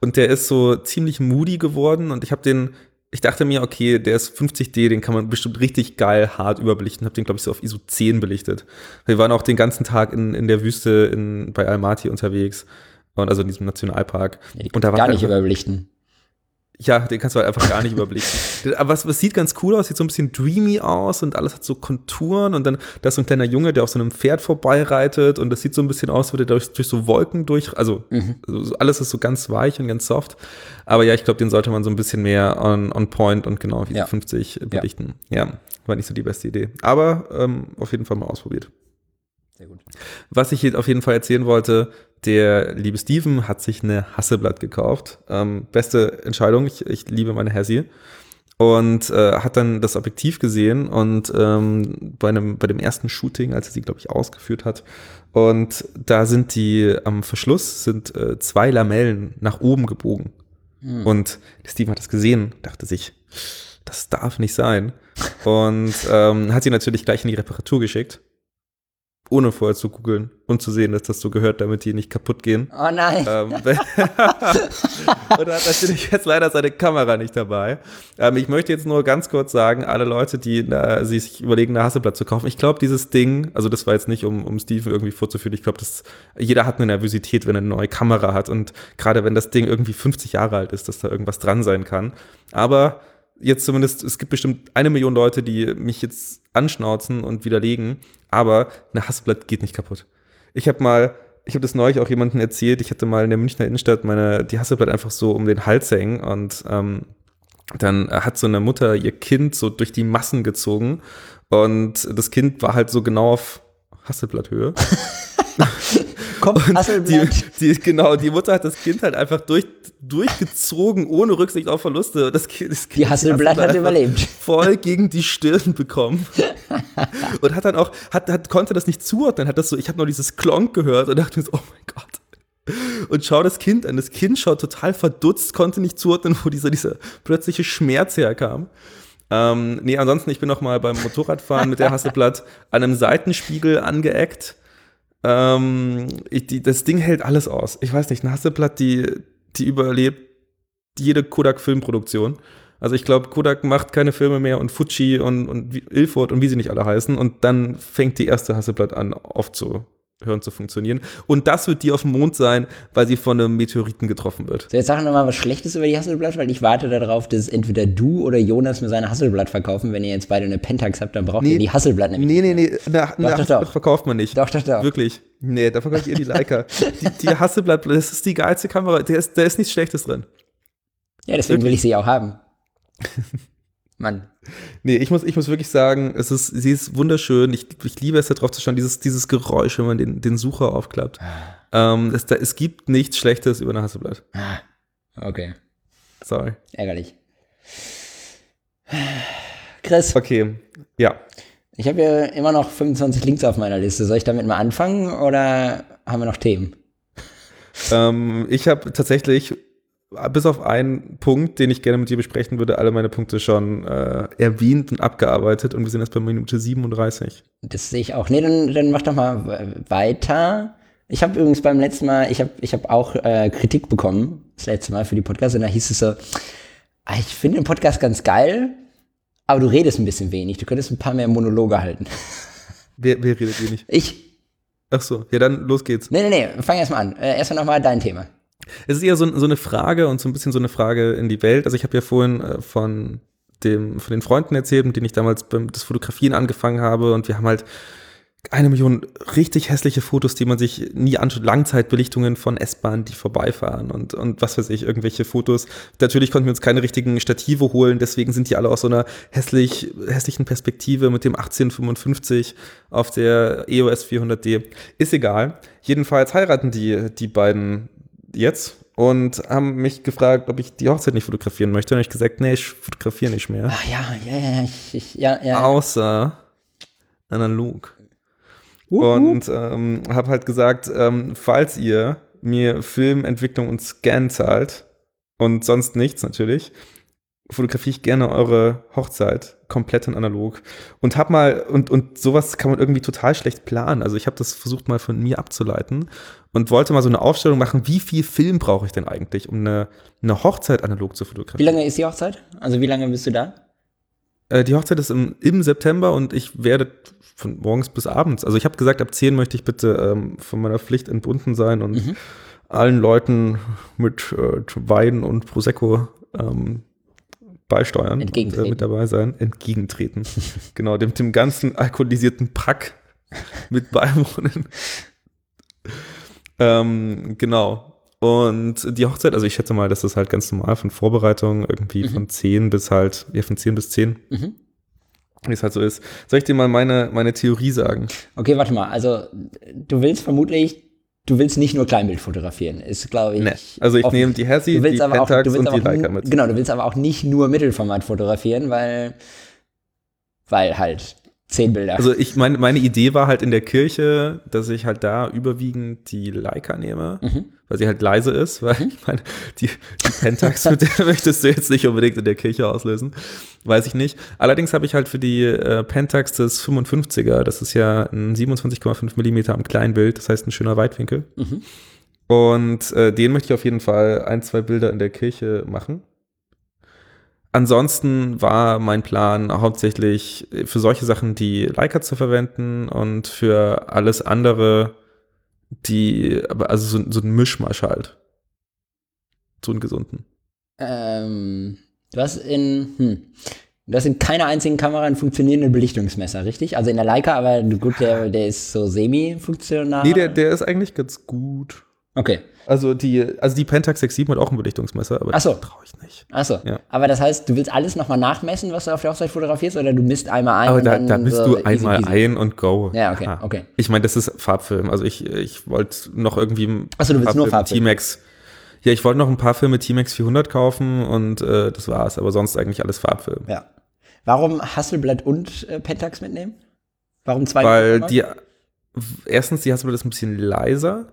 und der ist so ziemlich moody geworden und ich habe den, ich dachte mir, okay, der ist 50D, den kann man bestimmt richtig geil hart überbelichten. Habe den, glaube ich, so auf ISO 10 belichtet. Wir waren auch den ganzen Tag in, in der Wüste in, bei Almaty unterwegs. Und also in diesem Nationalpark. Ja, und da war gar halt nicht überbelichten. Ja, den kannst du halt einfach gar nicht überblicken. Aber es, es sieht ganz cool aus, sieht so ein bisschen dreamy aus und alles hat so Konturen und dann da ist so ein kleiner Junge, der auf so einem Pferd vorbeireitet und das sieht so ein bisschen aus, würde der durch, durch so Wolken durch, also so, so alles ist so ganz weich und ganz soft. Aber ja, ich glaube, den sollte man so ein bisschen mehr on, on point und genau wie Ja. 50 belichten. Ja. war nicht so die beste Idee. Aber ähm, auf jeden Fall mal ausprobiert. Sehr gut. Was ich jetzt auf jeden Fall erzählen wollte, der liebe Steven hat sich eine Hasseblatt gekauft. Ähm, beste Entscheidung, ich, ich liebe meine Hassi. Und äh, hat dann das Objektiv gesehen und ähm, bei, einem, bei dem ersten Shooting, als er sie, glaube ich, ausgeführt hat. Und da sind die am Verschluss sind äh, zwei Lamellen nach oben gebogen. Und der Steven hat das gesehen, dachte sich, das darf nicht sein. Und ähm, hat sie natürlich gleich in die Reparatur geschickt ohne vorher zu googeln und zu sehen, dass das so gehört, damit die nicht kaputt gehen. Oh nein. Ähm, und er hat natürlich jetzt leider seine Kamera nicht dabei. Ähm, ich möchte jetzt nur ganz kurz sagen, alle Leute, die äh, sich überlegen, eine Hasseblatt zu kaufen, ich glaube, dieses Ding, also das war jetzt nicht, um, um Steven irgendwie vorzuführen, ich glaube, dass jeder hat eine Nervosität, wenn er eine neue Kamera hat und gerade wenn das Ding irgendwie 50 Jahre alt ist, dass da irgendwas dran sein kann. Aber jetzt zumindest, es gibt bestimmt eine Million Leute, die mich jetzt anschnauzen und widerlegen, aber eine Hasseblatt geht nicht kaputt. Ich habe mal, ich habe das neulich auch jemandem erzählt, ich hatte mal in der Münchner Innenstadt meine, die Hasseblatt einfach so um den Hals hängen und ähm, dann hat so eine Mutter ihr Kind so durch die Massen gezogen und das Kind war halt so genau auf Hasselblatthöhe. Komm, Die, die, genau, die Mutter hat das Kind halt einfach durch, durchgezogen, ohne Rücksicht auf Verluste. Das kind, das kind Die Hasselblatt hat überlebt. Voll gegen die Stirn bekommen. und hat dann auch, hat, hat, konnte das nicht zuordnen, hat das so, ich habe noch dieses Klonk gehört und dachte mir so, oh mein Gott. Und schau das Kind an. Das Kind schaut total verdutzt, konnte nicht zuordnen, wo dieser, dieser plötzliche Schmerz herkam. Ähm, nee, ansonsten, ich bin noch mal beim Motorradfahren mit der Hasselblatt an einem Seitenspiegel angeeckt. Ähm, ich, die, das Ding hält alles aus. Ich weiß nicht, eine Hasselblatt, die, die überlebt jede Kodak-Filmproduktion. Also ich glaube, Kodak macht keine Filme mehr und Fuji und, und Ilford und wie sie nicht alle heißen. Und dann fängt die erste Hasselblatt an, aufzuhören zu funktionieren. Und das wird die auf dem Mond sein, weil sie von einem Meteoriten getroffen wird. So, jetzt sag noch mal was Schlechtes über die Hasselblatt, weil ich warte darauf, dass entweder du oder Jonas mir seine Hasselblatt verkaufen. Wenn ihr jetzt beide eine Pentax habt, dann braucht Nee. ihr die Hasselblatt nämlich. Nee, nee, nee, eine, eine doch, Hasselblatt doch. verkauft man nicht. Doch, doch, doch. Wirklich. Nee, da verkaufe ich ihr die Leica. die, die Hasselblatt, das ist die geilste Kamera. Da ist, da ist nichts Schlechtes drin. Ja, deswegen will ich sie auch haben. Mann. Nee, ich muss, ich muss wirklich sagen, es ist, sie ist wunderschön. Ich, ich liebe es, da drauf zu schauen, dieses, dieses Geräusch, wenn man den, den Sucher aufklappt. Ähm, es, da, es gibt nichts Schlechtes über eine Hasselblatt. Ah, okay. Sorry. Ärgerlich. Chris, Okay, ja. ich habe ja immer noch 25 Links auf meiner Liste. Soll ich damit mal anfangen oder haben wir noch Themen? Ähm, ich habe tatsächlich, bis auf einen Punkt, den ich gerne mit dir besprechen würde, alle meine Punkte schon äh, erwähnt und abgearbeitet und wir sind jetzt bei Minute 37. Das sehe ich auch. Nee, dann, dann mach doch mal weiter. Ich habe übrigens beim letzten Mal, ich habe ich hab auch äh, Kritik bekommen, das letzte Mal für die Podcast, und da hieß es so, Ah, Ich finde den Podcast ganz geil, aber du redest ein bisschen wenig. Du könntest ein paar mehr Monologe halten. Wer, wer redet nicht? Ich. Ach so, ja, dann los geht's. Nee, nee, nee, fang erst mal an. Äh, erstmal nochmal dein Thema. Es ist eher so, so eine Frage und so ein bisschen so eine Frage in die Welt. Also ich habe ja vorhin äh, von dem, von den Freunden erzählt, mit denen ich damals beim das Fotografieren angefangen habe und wir haben halt eine Million richtig hässliche Fotos, die man sich nie anschaut. Langzeitbelichtungen von S-Bahnen, die vorbeifahren und, und was weiß ich, irgendwelche Fotos. Natürlich konnten wir uns keine richtigen Stative holen, deswegen sind die alle aus so einer hässlich, hässlichen Perspektive mit dem 1855 auf der EOS 400D. Ist egal. Jedenfalls heiraten die, die beiden jetzt und haben mich gefragt, ob ich die Hochzeit nicht fotografieren möchte. Und habe ich gesagt, nee, ich fotografiere nicht mehr. Ach ja, ja, ja, ja, ich, ich, ja, ja. Außer analog. Wup, wup. Und ähm, habe halt gesagt, ähm, falls ihr mir Filmentwicklung und Scan zahlt und sonst nichts natürlich, fotografiere ich gerne eure Hochzeit komplett in analog und hab mal und und sowas kann man irgendwie total schlecht planen. Also ich habe das versucht mal von mir abzuleiten und wollte mal so eine Aufstellung machen, wie viel Film brauche ich denn eigentlich, um eine, eine Hochzeit analog zu Wie fotografieren? lange ist die Hochzeit? Also wie lange bist du da? Äh, die Hochzeit ist im, im September und ich werde von morgens bis abends. Also ich habe gesagt, ab 10 möchte ich bitte ähm, von meiner Pflicht entbunden sein und Mhm. allen Leuten mit äh, Wein und Prosecco ähm, beisteuern und Entgegentreten. äh, mit dabei sein, entgegentreten. genau, dem, dem ganzen alkoholisierten Pack mit beiwohnen. ähm, genau. Und die Hochzeit, also ich schätze mal, das ist halt ganz normal von Vorbereitung, irgendwie von 10 bis halt, ja, von 10 bis 10 Mhm. wie es halt so ist. Soll ich dir mal meine, meine Theorie sagen? Okay, warte mal. Also du willst vermutlich, du willst nicht nur Kleinbild fotografieren. Ist, glaube ich. Nee. Also ich offen. nehme die Hessi, die aber auch, Pentax willst und die auch, Leica mit. Genau, du willst aber auch nicht nur Mittelformat fotografieren, weil, weil halt zehn Bilder. Also ich meine, meine Idee war halt in der Kirche, dass ich halt da überwiegend die Leica nehme, Mhm. Weil sie halt leise ist, weil ich meine, die, die Pentax, mit der möchtest du jetzt nicht unbedingt in der Kirche auslösen. Weiß ich nicht. Allerdings habe ich halt für die äh, Pentax das 55er, das ist ja ein 27,5 Millimeter am Kleinbild, das heißt ein schöner Weitwinkel. Mhm. Und äh, den möchte ich auf jeden Fall ein, zwei Bilder in der Kirche machen. Ansonsten war mein Plan hauptsächlich für solche Sachen die Leica zu verwenden und für alles andere die, aber also so, so ein Mischmasch halt. So einen gesunden. Ähm, du hast in, hm, du hast in keiner einzigen Kamera einen funktionierenden Belichtungsmesser, richtig? Also in der Leica, aber gut, der, der ist so semi-funktional. Nee, der, der ist eigentlich ganz gut. Okay. Also die, also die Pentax 67 hat auch ein Belichtungsmesser, aber so. das traue ich nicht. Achso. Ja. Aber das heißt, du willst alles nochmal nachmessen, was du auf der Hochzeit fotografierst, oder du misst einmal ein? Aber und da, dann da bist so du easy einmal peasy? ein und go. Ja, okay, Ah. okay. Ich meine, das ist Farbfilm. Also ich, ich wollte noch irgendwie ein Ach so, du willst nur Farbfilm. T-Max. Ja, ich wollte noch ein paar Filme T-Max 400 kaufen und äh, das war's. Aber sonst eigentlich alles Farbfilm. Ja. Warum Hasselblatt und äh, Pentax mitnehmen? Warum zwei? Weil die, erstens, die Hasselblad ist ein bisschen leiser.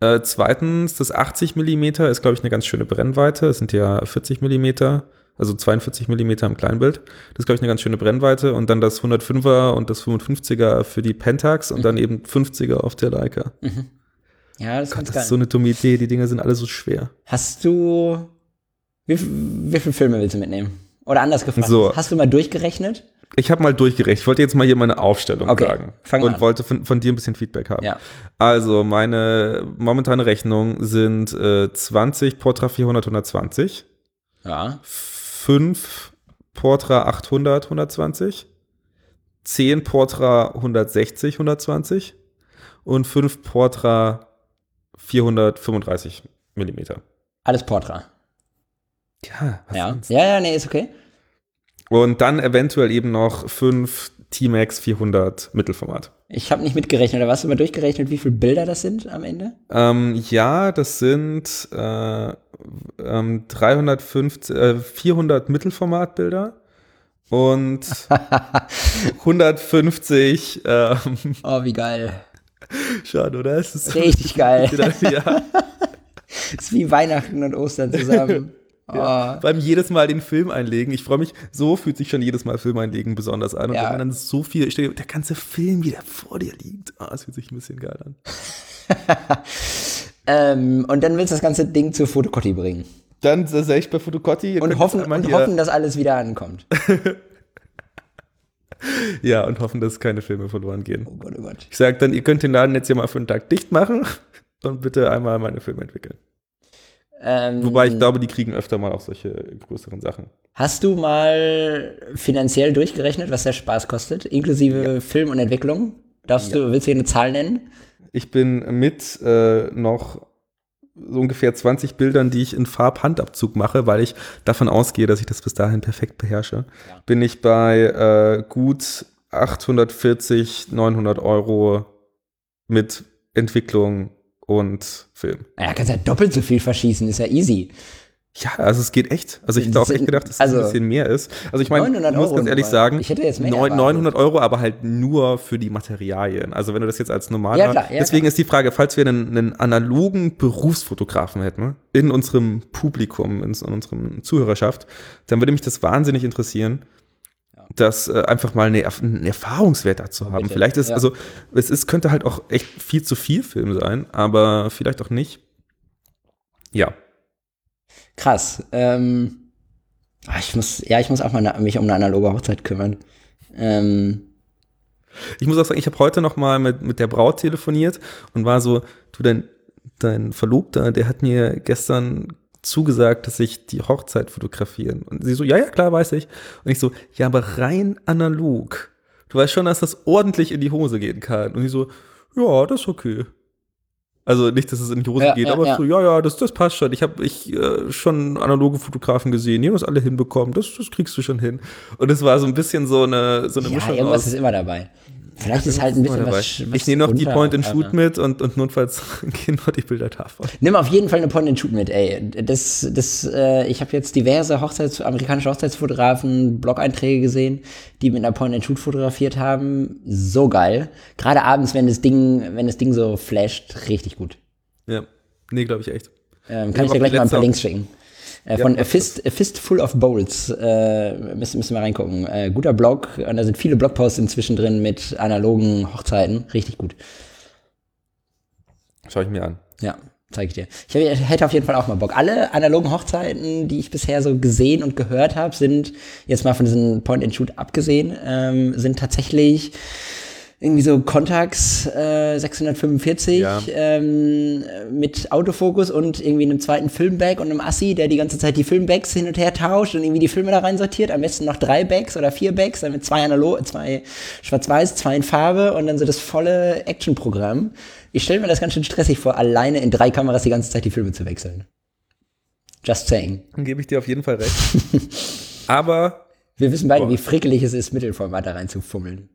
Äh, zweitens, das 80 Millimeter ist, glaube ich, eine ganz schöne Brennweite. Es sind ja 40 Millimeter, also 42 Millimeter im Kleinbild. Das ist, glaube ich, eine ganz schöne Brennweite. Und dann das 105er und das 55er für die Pentax und dann eben 50er auf der Leica. Ja, das ist ganz Das ist so eine dumme Idee. Die Dinger sind alle so schwer. Hast du. Wie, wie viele Filme willst du mitnehmen? Oder anders gefragt, So. hast du mal durchgerechnet? Ich habe mal durchgerechnet. Ich wollte jetzt mal hier meine Aufstellung Okay, sagen. fang und an. wollte von, von dir ein bisschen Feedback haben. Ja. Also, meine momentane Rechnung sind äh, 20 Portra 400 120, Ja. 5 Portra 800 120, 10 Portra 160 120 und 5 Portra 435 Millimeter. Alles Portra. Ja, was Ja. sonst? Ja, ja, nee, ist okay. Und dann eventuell eben noch 5 T-Max 400 Mittelformat. Ich habe nicht mitgerechnet, aber hast du mal durchgerechnet, wie viele Bilder das sind am Ende? Ähm, ja, das sind äh, ähm, 350, äh, 400 Mittelformatbilder und 150. Ähm, Oh, wie geil. schade, oder? Es ist Richtig geil. ja, ist wie Weihnachten und Ostern zusammen. Oh. beim jedes Mal den Film einlegen. Ich freue mich, so fühlt sich schon jedes Mal Film einlegen besonders an. Und Ja. wenn man dann so viel, stell dir, der ganze Film wieder vor dir liegt. Ah, es fühlt sich ein bisschen geil an. Ähm, und dann willst du das ganze Ding zur Fotokotti bringen. Dann sage ich bei Fotocotti. Und, hoffen, und hoffen, dass alles wieder ankommt. ja, und hoffen, dass keine Filme verloren gehen. Oh Gott, oh Gott. Ich sage dann, ihr könnt den Laden jetzt hier mal für einen Tag dicht machen und bitte einmal meine Filme entwickeln. Ähm, Wobei ich glaube, die kriegen öfter mal auch solche größeren Sachen. Hast du mal finanziell durchgerechnet, was der Spaß kostet, inklusive ja. Film und Entwicklung? Darfst ja. du, willst du hier eine Zahl nennen? Ich bin mit äh, noch so ungefähr 20 Bildern, die ich in Farbhandabzug mache, weil ich davon ausgehe, dass ich das bis dahin perfekt beherrsche, ja. bin ich bei äh, gut 840, 900 Euro mit Entwicklung und Film. Ja, kannst ja doppelt so viel verschießen, ist ja easy. Ja, also es geht echt. Also ich hätte auch echt gedacht, dass also, es ein bisschen mehr ist. Also ich meine, ich muss ganz ehrlich sagen, ich hätte jetzt mehr 900 Euro, aber halt nur für die Materialien. Also wenn du das jetzt als normaler, ja, klar, ja, deswegen klar. ist die Frage, falls wir einen, einen analogen Berufsfotografen hätten in unserem Publikum, in, in unserem Zuhörerschaft, dann würde mich das wahnsinnig interessieren, das äh, einfach mal eine, einen Erfahrungswert dazu haben. Bitte. Vielleicht ist, ja. also, es ist, könnte halt auch echt viel zu viel Film sein, aber vielleicht auch nicht. Ja. Krass. Ähm, ah, ich muss, ja, ich muss auch mal mich um eine analoge Hochzeit kümmern. Ähm, ich muss auch sagen, ich habe heute noch mal mit, mit der Braut telefoniert und war so, du, dein, dein Verlobter, der hat mir gestern zugesagt, dass ich die Hochzeit fotografieren. Und sie so, ja, ja, klar, weiß ich. Und ich so, ja, aber rein analog. Du weißt schon, dass das ordentlich in die Hose gehen kann. Und ich so, ja, das ist okay. Also nicht, dass es in die Hose ja, geht, ja, aber ja. so, ja, ja, das, das passt schon. Ich habe ich äh, schon analoge Fotografen gesehen, die haben das alle hinbekommen, das, das kriegst du schon hin. Und es war so ein bisschen so eine, so eine ja, Mischung irgendwas aus, ist immer dabei. Vielleicht ist halt ein bisschen was, was Ich nehme noch die Point-and-Shoot mit und, und notfalls gehen noch die Bilder davon. Nimm auf jeden Fall eine Point-and-Shoot mit, ey. Das, das, äh, ich habe jetzt diverse Hochzeits amerikanische Hochzeitsfotografen, Blog-Einträge gesehen, die mit einer Point-and-Shoot fotografiert haben. So geil. Gerade abends, wenn das Ding, wenn das Ding so flasht, richtig gut. Ja, nee, glaube ich echt. Ähm, kann ich, ich dir gleich mal ein paar Links schicken. Äh, von ja, A, Fist, A Fistful of Bowls. Äh, müssen, müssen wir reingucken. Äh, guter Blog. Und da sind viele Blogposts inzwischen drin mit analogen Hochzeiten. Richtig gut. Schau ich mir an. Ja, zeige ich dir. Ich hätte auf jeden Fall auch mal Bock. Alle analogen Hochzeiten, die ich bisher so gesehen und gehört habe, sind, jetzt mal von diesem Point-and-Shoot abgesehen, ähm, sind tatsächlich irgendwie so Contax äh, 645 ja. ähm, mit Autofokus und irgendwie einem zweiten Filmback und einem Assi, der die ganze Zeit die Filmbacks hin und her tauscht und irgendwie die Filme da rein sortiert. Am besten noch drei Bags oder vier Bags, damit zwei analog, zwei schwarz-weiß, zwei in Farbe und dann so das volle Actionprogramm. Ich stelle mir das ganz schön stressig vor, alleine in drei Kameras die ganze Zeit die Filme zu wechseln. Just saying. Dann gebe ich dir auf jeden Fall recht. Aber wir wissen beide, oh. wie frickelig es ist, Mittelformat da reinzufummeln.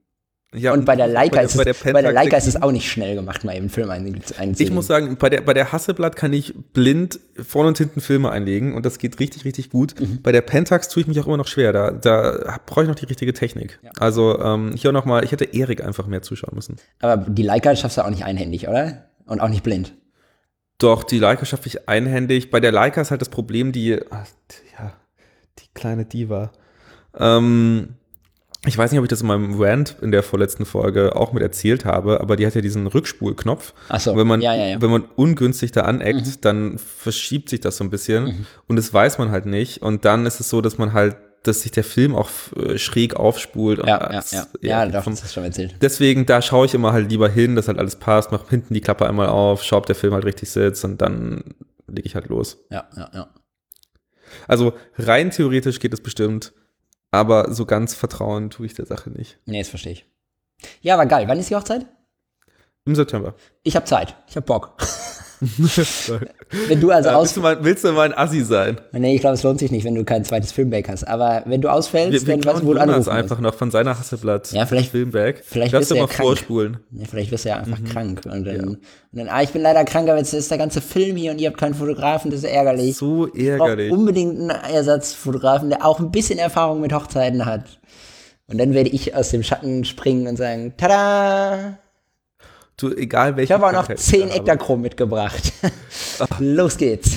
Ja, und bei der Leica, bei, ist, bei der, es, bei der Leica ist es auch nicht schnell gemacht, mal eben Film einzulegen. Ich muss sagen, bei der, bei der Hasselblatt kann ich blind vorne und hinten Filme einlegen und das geht richtig, richtig gut. Mhm. Bei der Pentax tue ich mich auch immer noch schwer. Da, da brauche ich noch die richtige Technik. Ja. Also ähm, hier nochmal, ich hätte Erik einfach mehr zuschauen müssen. Aber die Leica schaffst du auch nicht einhändig, oder? Und auch nicht blind. Doch, die Leica schaffe ich einhändig. Bei der Leica ist halt das Problem, die, ach, ja, die kleine Diva. Ähm, ich weiß nicht, ob ich das in meinem Rant in der vorletzten Folge auch mit erzählt habe, aber die hat ja diesen Rückspulknopf. Ach so. wenn man, ja, ja, ja. wenn man ungünstig da aneckt, mhm. dann verschiebt sich das so ein bisschen mhm. und das weiß man halt nicht. Und dann ist es so, dass man halt, dass sich der Film auch äh, schräg aufspult. Ja, ja, ja. Ja, ja vom, das schon erzählt. Deswegen, da schaue ich immer halt lieber hin, dass halt alles passt, mach hinten die Klappe einmal auf, schau, ob der Film halt richtig sitzt und dann lege ich halt los. Ja, ja, ja. Also rein theoretisch geht es bestimmt aber so ganz vertrauen tue ich der Sache nicht. Nee, das verstehe ich. Ja, war geil. Wann ist die Hochzeit? Im September. Ich habe Zeit. Ich habe Bock. wenn du also ja, willst, du mal, willst du mal ein Assi sein? Nee, ich glaube, es lohnt sich nicht, wenn du kein zweites Filmback hast. Aber wenn du ausfällst, wir, wir dann weißt du, wo du anrufen einfach noch von seiner Hasselblatt ja, vielleicht, Filmback. Vielleicht wirst du ja mal krank. vorspulen. Ja, vielleicht wirst du ja einfach mhm. krank. Und dann, ja. und dann, ah, ich bin leider krank, aber jetzt ist der ganze Film hier und ihr habt keinen Fotografen, das ist ärgerlich. So ärgerlich. Ich unbedingt einen Ersatzfotografen, der auch ein bisschen Erfahrung mit Hochzeiten hat. Und dann werde ich aus dem Schatten springen und sagen, tada! Du, egal welche. Ich habe auch noch 10 Ektachrom mitgebracht. Los geht's.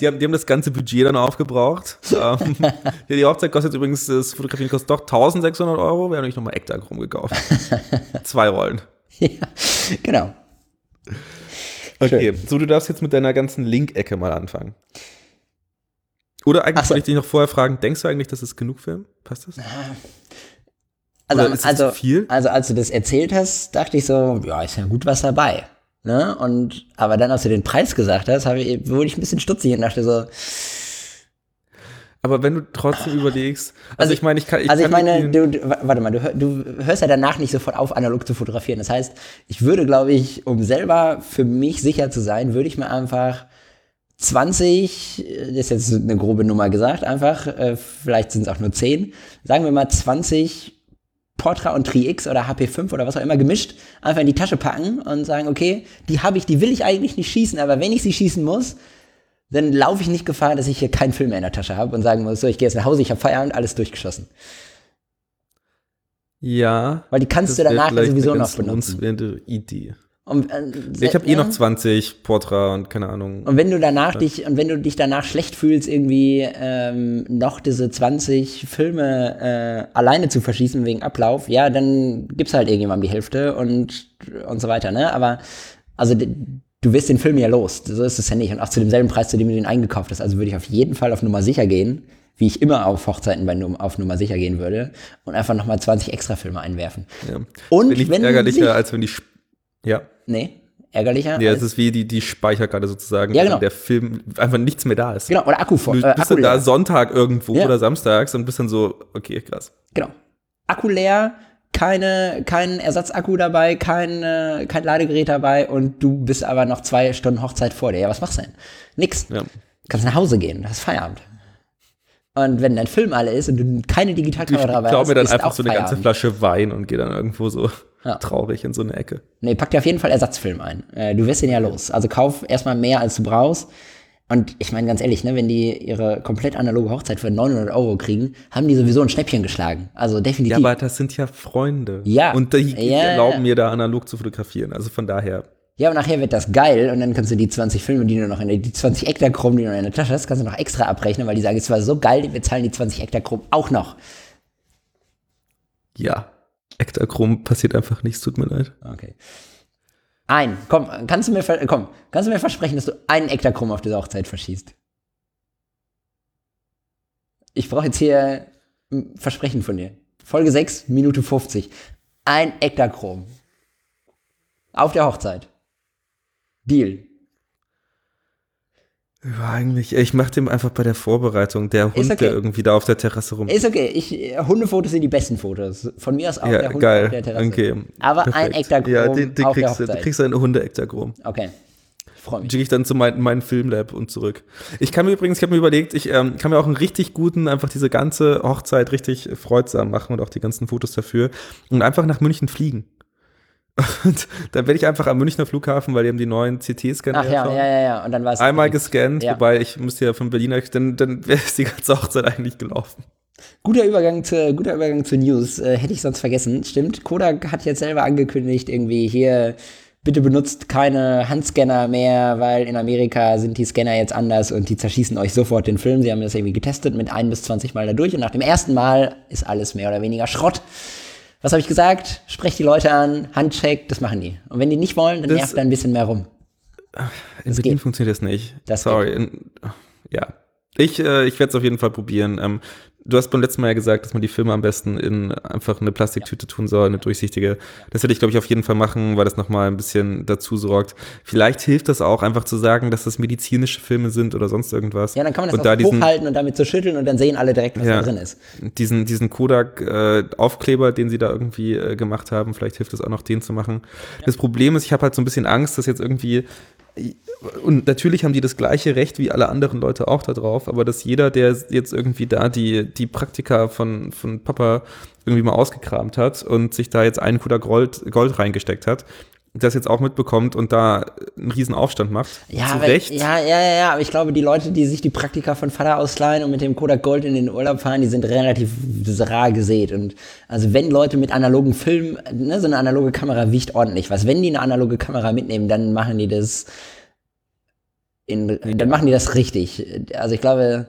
Die haben, die haben das ganze Budget dann aufgebraucht. ähm, die Hochzeit kostet übrigens, das Fotografieren kostet doch 1600 Euro. Wir haben nämlich nochmal Ektachrom gekauft. Zwei Rollen. Ja, genau. Okay, Schön. so du darfst jetzt mit deiner ganzen Link-Ecke mal anfangen. Oder eigentlich so. wollte ich dich noch vorher fragen, denkst du eigentlich, das ist genug Film? Passt das? Also, also, also als du das erzählt hast, dachte ich so, ja, ist ja gut was dabei. Ne? Und aber dann, als du den Preis gesagt hast, ich, wurde ich ein bisschen stutzig und dachte so, Aber wenn du trotzdem überlegst, also, Also ich meine, ich kann, ich also ich kann meine, du, du, warte mal, du, du hörst ja danach nicht sofort auf, analog zu fotografieren. Das heißt, ich würde, glaube ich, um selber für mich sicher zu sein, würde ich mir einfach 20, äh, das ist jetzt eine grobe Nummer gesagt, einfach, äh, vielleicht sind es auch nur 10, sagen wir mal 20 Portra und Tri-X oder HP5 oder was auch immer gemischt, einfach in die Tasche packen und sagen, okay, die habe ich, die will ich eigentlich nicht schießen, aber wenn ich sie schießen muss, dann laufe ich nicht Gefahr, dass ich hier keinen Film mehr in der Tasche habe und sagen muss, so, ich gehe jetzt nach Hause, ich habe Feierabend, alles durchgeschossen. ja. Weil die kannst du danach sowieso noch benutzen. Idee. Und, äh, Ich habe eh ja. noch 20 Portra und keine Ahnung. Und wenn du danach dich, und wenn du dich danach schlecht fühlst, irgendwie ähm, noch diese 20 Filme äh, alleine zu verschießen wegen Ablauf, ja, dann gibt's halt irgendjemandem die Hälfte und, und so weiter, ne? Aber also du wirst den Film ja los. So ist es ja nicht. Und auch zu demselben Preis, zu dem du den eingekauft hast. Also würde ich auf jeden Fall auf Nummer sicher gehen, wie ich immer auf Hochzeiten bei auf Nummer sicher gehen würde, und einfach nochmal 20 extra Filme einwerfen. ja. Und ich wenn ärgerlicher, als wenn die. Ja. Nee, ärgerlicher. Ja, es ist wie die, die Speicherkarte sozusagen, Ja, wenn genau. der Film einfach nichts mehr da ist. genau, oder Akku voll. Du Äh, bist Akku dann da. Sonntag irgendwo Ja. oder samstags und bist dann so, okay, krass. Genau. Akku leer, keine, kein Ersatzakku dabei, kein, äh, kein Ladegerät dabei und du bist aber noch zwei Stunden Hochzeit vor dir. Ja, was machst du denn? Nix. Ja. Kannst nach Hause gehen, das ist Feierabend. Und wenn dein Film alle ist und du keine Ich Digitalkamera dabei hast, mir dann einfach so eine ganze Feierabend. Flasche Wein und gehe dann irgendwo so Ja. traurig in so eine Ecke. Nee, pack dir auf jeden Fall Ersatzfilm ein. Äh, du wirst den ja los. Also kauf erstmal mehr, als du brauchst. Und ich meine ganz ehrlich, ne, wenn die ihre komplett analoge Hochzeit für 900 Euro kriegen, haben die sowieso ein Schnäppchen geschlagen. Also definitiv. Ja, aber das sind ja Freunde. Ja. Und die, die Ja, erlauben mir da analog zu fotografieren. Also von daher. Ja, und nachher wird das geil und dann kannst du die 20 Filme, die du noch in der, die 20 Ektachrom, die du noch in der Tasche hast, kannst du noch extra abrechnen, weil die sagen, es war so geil, wir zahlen die 20 Ektachrom auch noch. Ja. Ektachrom passiert einfach nichts, tut mir leid. Okay. Ein, komm, kannst du mir, komm, kannst du mir versprechen, dass du einen Ektachrom auf dieser Hochzeit verschießt? Ich brauche jetzt hier ein Versprechen von dir. Folge 6, Minute 50. Ein Ektachrom. Auf der Hochzeit. Deal. Ja, eigentlich, ich mache dem einfach bei der Vorbereitung, der Hund, okay. der irgendwie da auf der Terrasse rum. Ist okay, ich, äh, Hundefotos sind die besten Fotos. Von mir aus auch ja, der Hund auf geil. der Terrasse. Okay. Aber ein perfekt. Ektachrom Ja, den, den auf kriegst du, du kriegst einen Hunde-Ektachrom. Okay, ich freue mich. Schicke ich dann zu mein, meinem Filmlab und zurück. Ich kann mir übrigens, ich habe mir überlegt, ich ähm, kann mir auch einen richtig guten, einfach diese ganze Hochzeit richtig freudsam machen und auch die ganzen Fotos dafür und einfach nach München fliegen. Und dann werde ich einfach am Münchner Flughafen, weil die haben die neuen CT-Scanner. Ach ja, ja, ja, ja. Und dann war es Einmal gescannt, Ja. wobei ich müsste ja von Berlin, dann, dann wäre die ganze Hochzeit eigentlich gelaufen. Guter Übergang zu, guter Übergang zu News. Äh, hätte ich sonst vergessen. Stimmt, Kodak hat jetzt selber angekündigt, irgendwie hier, bitte benutzt keine Handscanner mehr, weil in Amerika sind die Scanner jetzt anders und die zerschießen euch sofort den Film. Sie haben das irgendwie getestet mit ein bis 20 Mal dadurch und nach dem ersten Mal ist alles mehr oder weniger Schrott. Was habe ich gesagt? Sprecht die Leute an, Handcheck, das machen die. Und wenn die nicht wollen, dann Das- nervt da ein bisschen mehr rum. In Berlin geht. funktioniert das nicht. Das Sorry. In, ja. Ich, äh, ich werde es auf jeden Fall probieren. Ähm, du hast beim letzten Mal ja gesagt, dass man die Filme am besten in einfach eine Plastiktüte tun soll, eine durchsichtige. Das werde ich, glaube ich, auf jeden Fall machen, weil das nochmal ein bisschen dazu sorgt. Vielleicht hilft das auch, einfach zu sagen, dass das medizinische Filme sind oder sonst irgendwas. Ja, dann kann man das und da diesen, hochhalten und damit so schütteln und dann sehen alle direkt, was Ja. da drin ist. diesen, diesen Kodak-Aufkleber, den sie da irgendwie äh, gemacht haben, vielleicht hilft es auch noch, den zu machen. Das Problem ist, ich habe halt so ein bisschen Angst, dass jetzt irgendwie und natürlich haben die das gleiche Recht wie alle anderen Leute auch da drauf, aber dass jeder, der jetzt irgendwie da die, die Praktika von, von Papa irgendwie mal ausgekramt hat und sich da jetzt einen Kuder Gold, Gold reingesteckt hat, das jetzt auch mitbekommt und da einen riesen Aufstand macht. Ja, Zu aber, Recht. ja, ja, ja, aber ich glaube, die Leute, die sich die Praktika von Vater ausleihen und mit dem Kodak Gold in den Urlaub fahren, die sind relativ rar gesät. Und also wenn Leute mit analogen Film, ne, so eine analoge Kamera wiegt ordentlich was. Wenn die eine analoge Kamera mitnehmen, dann machen die das in, dann machen die das richtig. Also ich glaube,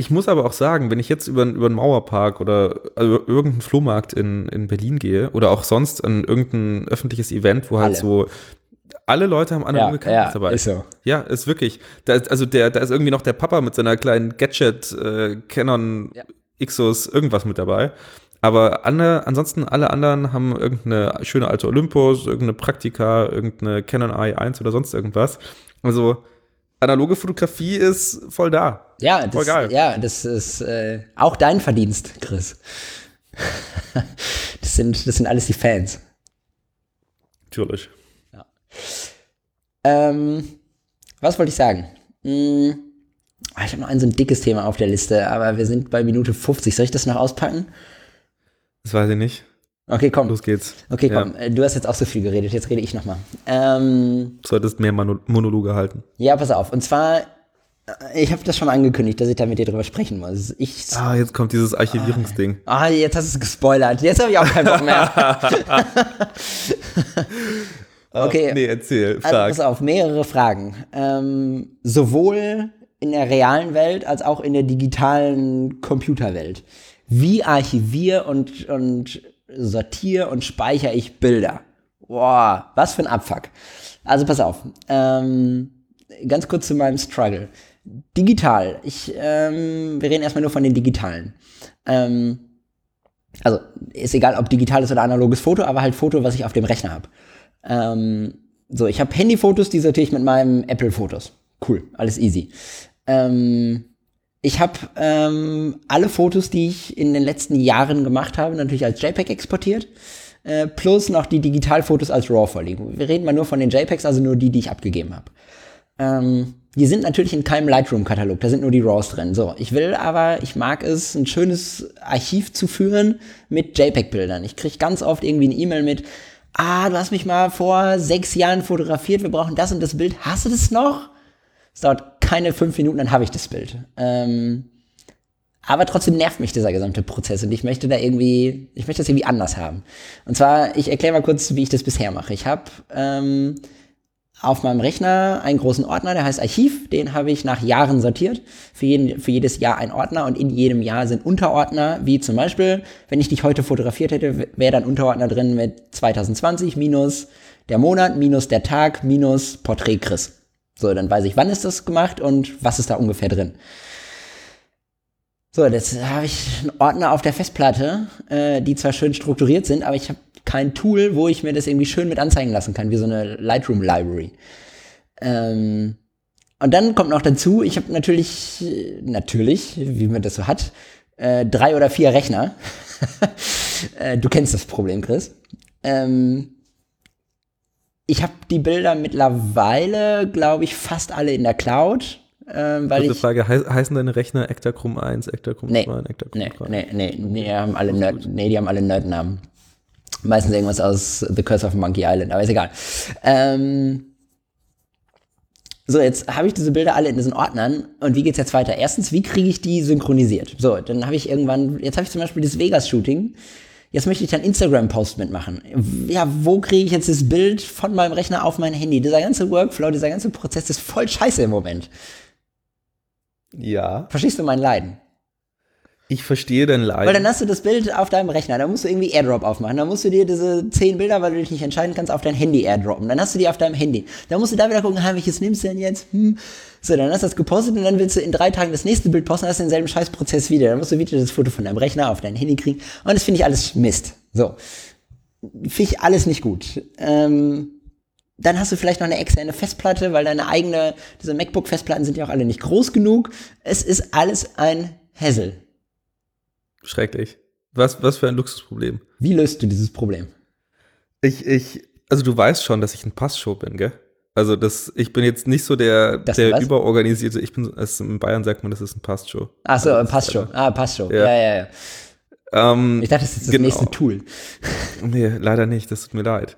Ich muss aber auch sagen, wenn ich jetzt über, über einen Mauerpark oder also irgendeinen Flohmarkt in, in Berlin gehe oder auch sonst an irgendein öffentliches Event, wo halt Alle. so alle Leute haben analoge Ja, Kameras ja, dabei. ist so. Ja, ist wirklich. Da ist, also der, da ist irgendwie noch der Papa mit seiner kleinen Gadget äh, Canon Ja. Xos irgendwas mit dabei. Aber alle, ansonsten alle anderen haben irgendeine schöne alte Olympus, irgendeine Praktika, irgendeine Canon i1 oder sonst irgendwas. Also analoge Fotografie ist voll da. Ja, das, ja, das ist äh, auch dein Verdienst, Chris. das, sind, das sind alles die Fans. Natürlich. Ähm, was wollte ich sagen? Hm, ah, ich habe noch ein so ein dickes Thema auf der Liste, aber wir sind bei Minute 50. Soll ich das noch auspacken? Das weiß ich nicht. Okay, komm. Los geht's. Okay, Ja. komm. äh, Du hast jetzt auch so viel geredet, jetzt rede ich noch mal. Ähm, Du solltest mehr Mono Monologe halten. ja, pass auf. Und zwar, ich habe das schon angekündigt, dass ich da mit dir drüber sprechen muss. Ich, Ah, jetzt kommt dieses Archivierungsding. ah, jetzt hast du es gespoilert. Jetzt habe ich auch keinen Bock mehr. okay. Nee, erzähl, Also, frag. pass auf, mehrere Fragen. Ähm, sowohl in der realen Welt als auch in der digitalen Computerwelt. Wie archiviere und, und sortiere und speichere ich Bilder? Boah, was für ein Abfuck. Also pass auf. Ähm, ganz kurz zu meinem Struggle. Digital. Ich, ähm, wir reden erstmal nur von den digitalen. Ähm, also ist egal, ob digitales oder analoges Foto, aber halt Foto, was ich auf dem Rechner habe. Ähm, so, ich habe Handyfotos, die sortiere ich mit meinem Apple-Fotos. Cool, alles easy. Ähm, ich habe ähm, alle Fotos, die ich in den letzten Jahren gemacht habe, natürlich als JPEG exportiert. Äh, plus noch die Digitalfotos als RAW vorliegen. Wir reden mal nur von den JPEGs, also nur die, die ich abgegeben habe. Ähm, die sind natürlich in keinem Lightroom-Katalog, da sind nur die RAWs drin. So, ich will aber, ich mag es, ein schönes Archiv zu führen mit JPEG-Bildern. Ich kriege ganz oft irgendwie eine E-Mail mit, ah, du hast mich mal vor sechs Jahren fotografiert, wir brauchen das und das Bild. Hast du das noch? Es dauert keine fünf Minuten, dann habe ich das Bild. Ähm, aber trotzdem nervt mich dieser gesamte Prozess und ich möchte da irgendwie, ich möchte das irgendwie anders haben. Und zwar, ich erkläre mal kurz, wie ich das bisher mache. Ich habe ähm, auf meinem Rechner einen großen Ordner, der heißt Archiv. Den habe ich nach Jahren sortiert. Für, jeden, für jedes Jahr ein Ordner und in jedem Jahr sind Unterordner, wie zum Beispiel, wenn ich dich heute fotografiert hätte, wäre dann Unterordner drin mit 2020 minus der Monat, minus der Tag, minus Porträt Chris. So, dann weiß ich, wann ist das gemacht und was ist da ungefähr drin. So, jetzt habe ich einen Ordner auf der Festplatte, äh, die zwar schön strukturiert sind, aber ich habe kein Tool, wo ich mir das irgendwie schön mit anzeigen lassen kann, wie so eine Lightroom Library. Ähm, und dann kommt noch dazu, ich habe natürlich, natürlich, wie man das so hat, äh, drei oder vier Rechner. äh, du kennst das Problem, Chris. Ähm, ich habe die Bilder mittlerweile, glaube ich, fast alle in der Cloud, ähm, weil ich Frage, hei- heißen deine Rechner Ektachrome 1, Ektachrome Nee. 2 und Ektachrome Nee, 3? nee, nee, nee, die haben alle Nerd, nee, die haben alle Nerdnamen. Meistens irgendwas aus The Curse of Monkey Island, aber ist egal. Ähm, so, jetzt habe ich diese Bilder alle in diesen Ordnern und wie geht's jetzt weiter? Erstens, wie kriege ich die synchronisiert? So, dann habe ich irgendwann, jetzt habe ich zum Beispiel das Vegas-Shooting. Jetzt möchte ich dann Instagram-Post mitmachen. Ja, wo kriege ich jetzt das Bild von meinem Rechner auf mein Handy? Dieser ganze Workflow, dieser ganze Prozess ist voll scheiße im Moment. Ja. Verstehst du mein Leiden? Ich verstehe dein Leid. Weil dann hast du das Bild auf deinem Rechner, dann musst du irgendwie Airdrop aufmachen, dann musst du dir diese zehn Bilder, weil du dich nicht entscheiden kannst, auf dein Handy airdroppen. Dann hast du die auf deinem Handy. Dann musst du da wieder gucken, ah, welches nimmst du denn jetzt? Hm. So, dann hast du das gepostet und dann willst du in drei Tagen das nächste Bild posten, hast denselben Scheißprozess wieder. Dann musst du wieder das Foto von deinem Rechner auf dein Handy kriegen. Und das finde ich alles Mist. So. Finde ich alles nicht gut. Ähm, dann hast du vielleicht noch eine externe Festplatte, weil deine eigene, diese MacBook-Festplatten sind ja auch alle nicht groß genug. Es ist alles ein Hassel. Schrecklich. Was, was für ein Luxusproblem. Wie löst du dieses Problem? Ich, ich, also du weißt schon, dass ich ein Passshow bin, gell? Also das, ich bin jetzt nicht so der, der was? überorganisierte, ich bin, also in Bayern sagt man, das ist ein Passshow. Ach so, Also passt ist schon. einfach- Ah, passt schon. Ja. Ja, ja, ja. Ähm, Ich dachte, das ist das Genau. nächste Tool. Nee, leider nicht, das tut mir leid.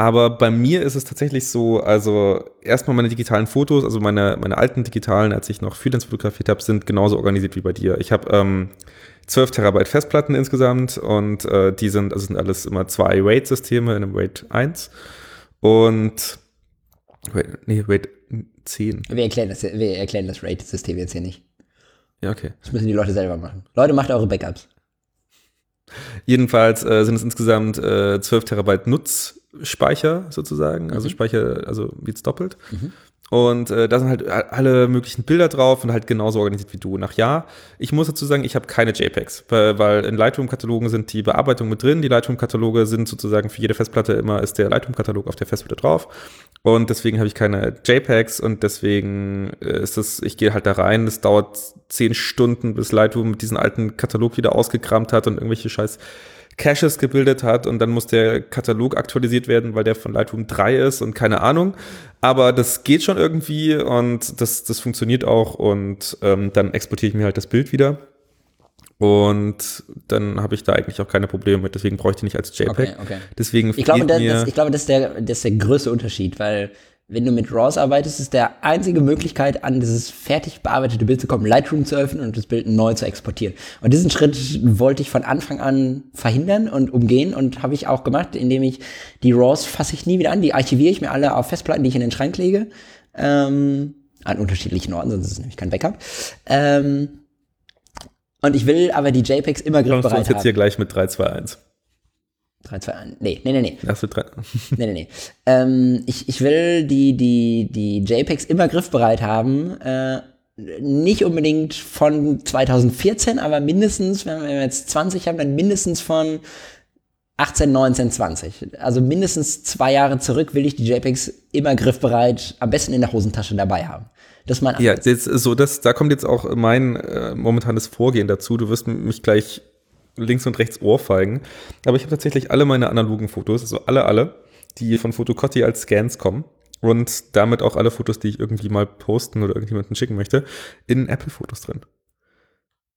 Aber bei mir ist es tatsächlich so, also erstmal meine digitalen Fotos, also meine, meine alten digitalen, als ich noch Freelance fotografiert habe, sind genauso organisiert wie bei dir. Ich habe ähm, 12 Terabyte Festplatten insgesamt und äh, die sind, also sind alles immer zwei RAID-Systeme in einem RAID 1 und RAID, nee, RAID 10. Wir erklären das, wir erklären das Rate-System jetzt hier nicht. Ja, okay. Das müssen die Leute selber machen. Leute, macht eure Backups. Jedenfalls äh, sind es insgesamt äh, 12 Terabyte Nutz Speicher sozusagen, also Speicher, also Beats doppelt. Und äh, da sind halt alle möglichen Bilder drauf und halt genauso organisiert wie du. Nach ja, ich muss dazu sagen, ich habe keine JPEGs, weil, weil in Lightroom-Katalogen sind die Bearbeitungen mit drin. Die Lightroom-Kataloge sind sozusagen für jede Festplatte immer ist der Lightroom-Katalog auf der Festplatte drauf. Und deswegen habe ich keine JPEGs und deswegen äh, ist das, ich gehe halt da rein. Es dauert zehn Stunden, bis Lightroom diesen alten Katalog wieder ausgekramt hat und irgendwelche scheiß Caches gebildet hat und dann muss der Katalog aktualisiert werden, weil der von Lightroom 3 ist und keine Ahnung. Aber das geht schon irgendwie und das, das funktioniert auch und ähm, dann exportiere ich mir halt das Bild wieder. Und dann habe ich da eigentlich auch keine Probleme mit, deswegen bräuchte ich nicht als JPEG. Okay, okay. Deswegen Ich glaube, das, mir, das, ich glaube, das ist, der, das ist der größte Unterschied, weil wenn du mit RAWs arbeitest, ist der einzige Möglichkeit, an dieses fertig bearbeitete Bild zu kommen, Lightroom zu öffnen und das Bild neu zu exportieren. Und diesen Schritt wollte ich von Anfang an verhindern und umgehen und habe ich auch gemacht, indem ich die RAWs fasse ich nie wieder an, die archiviere ich mir alle auf Festplatten, die ich in den Schrank lege, ähm, an unterschiedlichen Orten, sonst ist es nämlich kein Backup. Ähm, und ich will aber die JPEGs immer kommst du griffbereit uns jetzt hier haben. gleich mit 3, 2, 1. 3, 2, 1. Nee, nee, nee, nee. Wird drei. Nee, nee, nee. Ähm, ich, ich will die, die, die JPEGs immer griffbereit haben. Äh, nicht unbedingt von 2014, aber mindestens, wenn wir jetzt 20 haben, dann mindestens von 18, 19, 20. Also mindestens zwei Jahre zurück will ich die JPEGs immer griffbereit, am besten in der Hosentasche dabei haben. Das ist mein Ja, Ansatz. jetzt, so das, da kommt jetzt auch mein äh, momentanes Vorgehen dazu. Du wirst mich gleich links und rechts ohrfeigen. Aber ich habe tatsächlich alle meine analogen Fotos, also alle, alle, die von Fotocotti als Scans kommen und damit auch alle Fotos, die ich irgendwie mal posten oder irgendjemanden schicken möchte, in Apple-Fotos drin.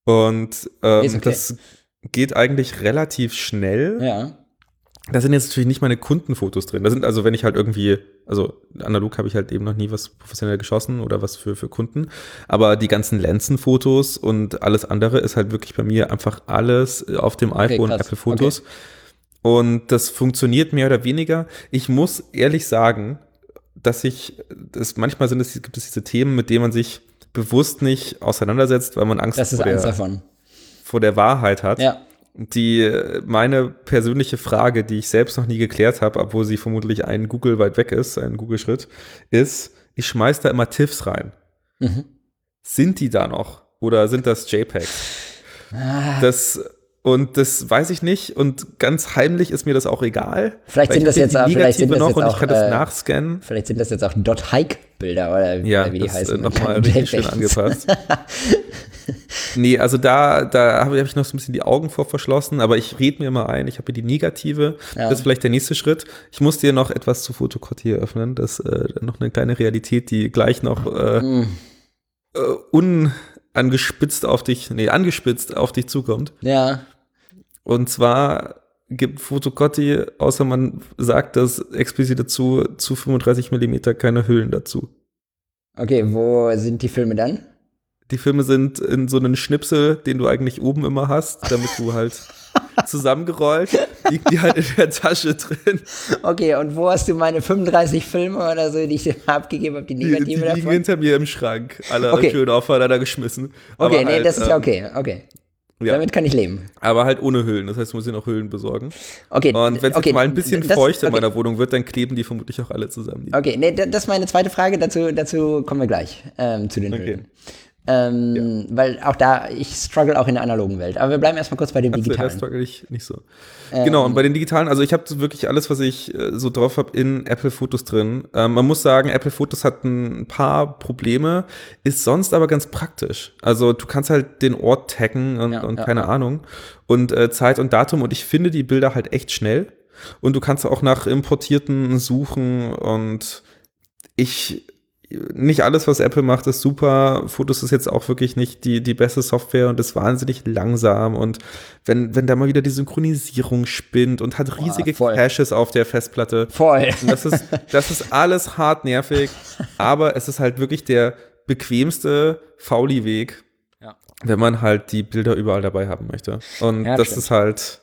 Und ähm, okay. das geht eigentlich relativ schnell. Ja. Da sind jetzt natürlich nicht meine Kundenfotos drin. Da sind also, wenn ich halt irgendwie, also analog habe ich halt eben noch nie was professionell geschossen oder was für, für Kunden. Aber die ganzen Lenzenfotos und alles andere ist halt wirklich bei mir einfach alles auf dem iPhone krass. Apple Fotos. Und das funktioniert mehr oder weniger. Ich muss ehrlich sagen, dass ich, das, manchmal sind es, gibt es diese Themen, mit denen man sich bewusst nicht auseinandersetzt, weil man Angst, Das ist vor, der, davon. vor der Wahrheit hat Ja. Die meine persönliche Frage, die ich selbst noch nie geklärt habe, obwohl sie vermutlich ein Google weit weg ist, ein Google-Schritt, ist, ich schmeiß da immer TIFFs rein. Mhm. Sind die da noch? Oder sind das JPEGs? Ah. Das, und das weiß ich nicht. Und ganz heimlich ist mir das auch egal. Vielleicht sind ich das jetzt auch- vielleicht sind das noch jetzt und ich auch, kann das äh, nachscannen. Vielleicht sind das jetzt auch Dot-Hike-Bilder oder Ja, wie die das heißen. ist nochmal richtig schön angepasst. nee, also da, da habe ich, noch so ein bisschen die Augen vor verschlossen, aber ich rede mir mal ein, ich habe hier die negative. Ja. Das ist vielleicht der nächste Schritt. Ich muss dir noch etwas zu Fotokortier öffnen. Das ist äh, noch eine kleine Realität, die gleich noch äh, Mm. äh, unangespitzt auf dich, nee, angespitzt auf dich zukommt. Ja. Und zwar gibt Fotocotti, außer man sagt das explizit dazu, zu 35 Millimeter keine Hüllen dazu. Okay, wo sind die Filme dann? Die Filme sind in so einem Schnipsel, den du eigentlich oben immer hast, damit du halt zusammengerollt, liegt die halt in der Tasche drin. Okay, und wo hast du meine 35 Filme oder so, die ich dir abgegeben habe, die Die, die Negative liegen davon? hinter mir im Schrank. Alle Okay. schön aufeinander geschmissen. Okay, Aber nee, halt, das ist ja ähm, okay, okay. Ja, Damit kann ich leben. aber halt ohne Hüllen. Das heißt, du musst dir noch Hüllen besorgen. Okay. Und wenn es okay, mal ein bisschen das- feucht in okay. meiner Wohnung wird, dann kleben die vermutlich auch alle zusammen. Okay, nee, da- das ist meine zweite Frage, dazu, dazu kommen wir gleich ähm, zu den Okay. Hüllen. Ähm, Weil auch da, ich struggle auch in der analogen Welt. Aber wir bleiben erstmal kurz bei dem Also, digitalen. das struggle ich nicht so. Ähm. genau, und bei den digitalen, also ich habe wirklich alles, was ich äh, so drauf habe, in Apple Fotos drin. Ähm, man muss sagen, Apple Fotos hat ein paar Probleme, ist sonst aber ganz praktisch. Also du kannst halt den Ort taggen und, Ja, und ja, keine ja. Ahnung und äh, Zeit und Datum und ich finde die Bilder halt echt schnell und du kannst auch nach importierten suchen und ich nicht alles, was Apple macht, ist super. Fotos ist jetzt auch wirklich nicht die, die beste Software und ist wahnsinnig langsam. Und wenn, wenn da mal wieder die Synchronisierung spinnt und hat riesige voll. Caches auf der Festplatte. Voll. Und das ist, das ist alles hart nervig, aber es ist halt wirklich der bequemste Fauli-Weg, Ja. wenn man halt die Bilder überall dabei haben möchte. Und Ja, das stimmt. ist halt,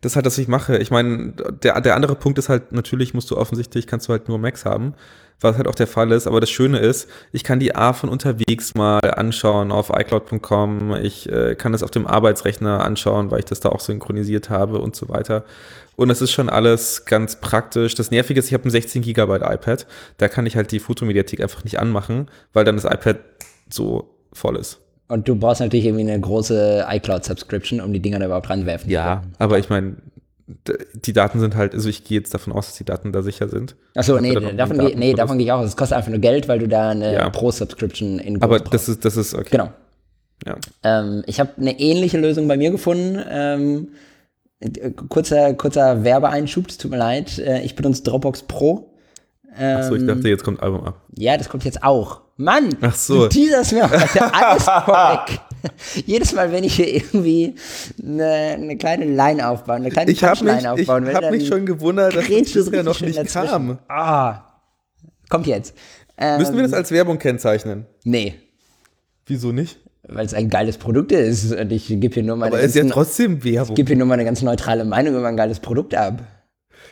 das ist halt, was ich mache. Ich meine, der, der andere Punkt ist halt, natürlich musst du offensichtlich, kannst du halt nur Macs haben. Was halt auch der Fall ist. Aber das Schöne ist, ich kann die A von unterwegs mal anschauen auf iCloud.com. Ich äh, kann das auf dem Arbeitsrechner anschauen, weil ich das da auch synchronisiert habe und so weiter. Und das ist schon alles ganz praktisch. Das Nervige ist, ich habe ein 16 Gigabyte iPad. Da kann ich halt die Fotomediathek einfach nicht anmachen, weil dann das iPad so voll ist. Und du brauchst natürlich irgendwie eine große iCloud-Subscription, um die Dinger da überhaupt ranwerfen Ja, aber ich meine, die Daten sind halt, also ich gehe jetzt davon aus, dass die Daten da sicher sind. Achso, nee, davon, geh, nee davon gehe ich auch. Es kostet einfach nur Geld, weil du da eine ja. Pro-Subscription in Aber das ist, das ist okay. Genau. Ja. Ähm, ich habe eine ähnliche Lösung bei mir gefunden. Ähm, kurzer, kurzer Werbeeinschub, tut mir leid. Äh, ich benutze Dropbox Pro. Ähm, Achso, ich dachte, jetzt kommt Album ab. Ja, das kommt jetzt auch. Mann, Ach so. du teaserst mir heute alles vorweg. Jedes Mal, wenn ich hier irgendwie eine, eine kleine Line aufbauen, eine kleine ich aufbauen will, Ich habe mich schon gewundert, dass das ja noch nicht dazwischen. kam. Ah, kommt jetzt. Ähm, Müssen wir das ähm, als Werbung kennzeichnen? Nee. Wieso nicht? Weil es ein geiles Produkt ist und ich gebe hier nur meine. Aber es ist ja trotzdem Werbung. Ich gebe hier nur meine ganz neutrale Meinung über ein geiles Produkt ab.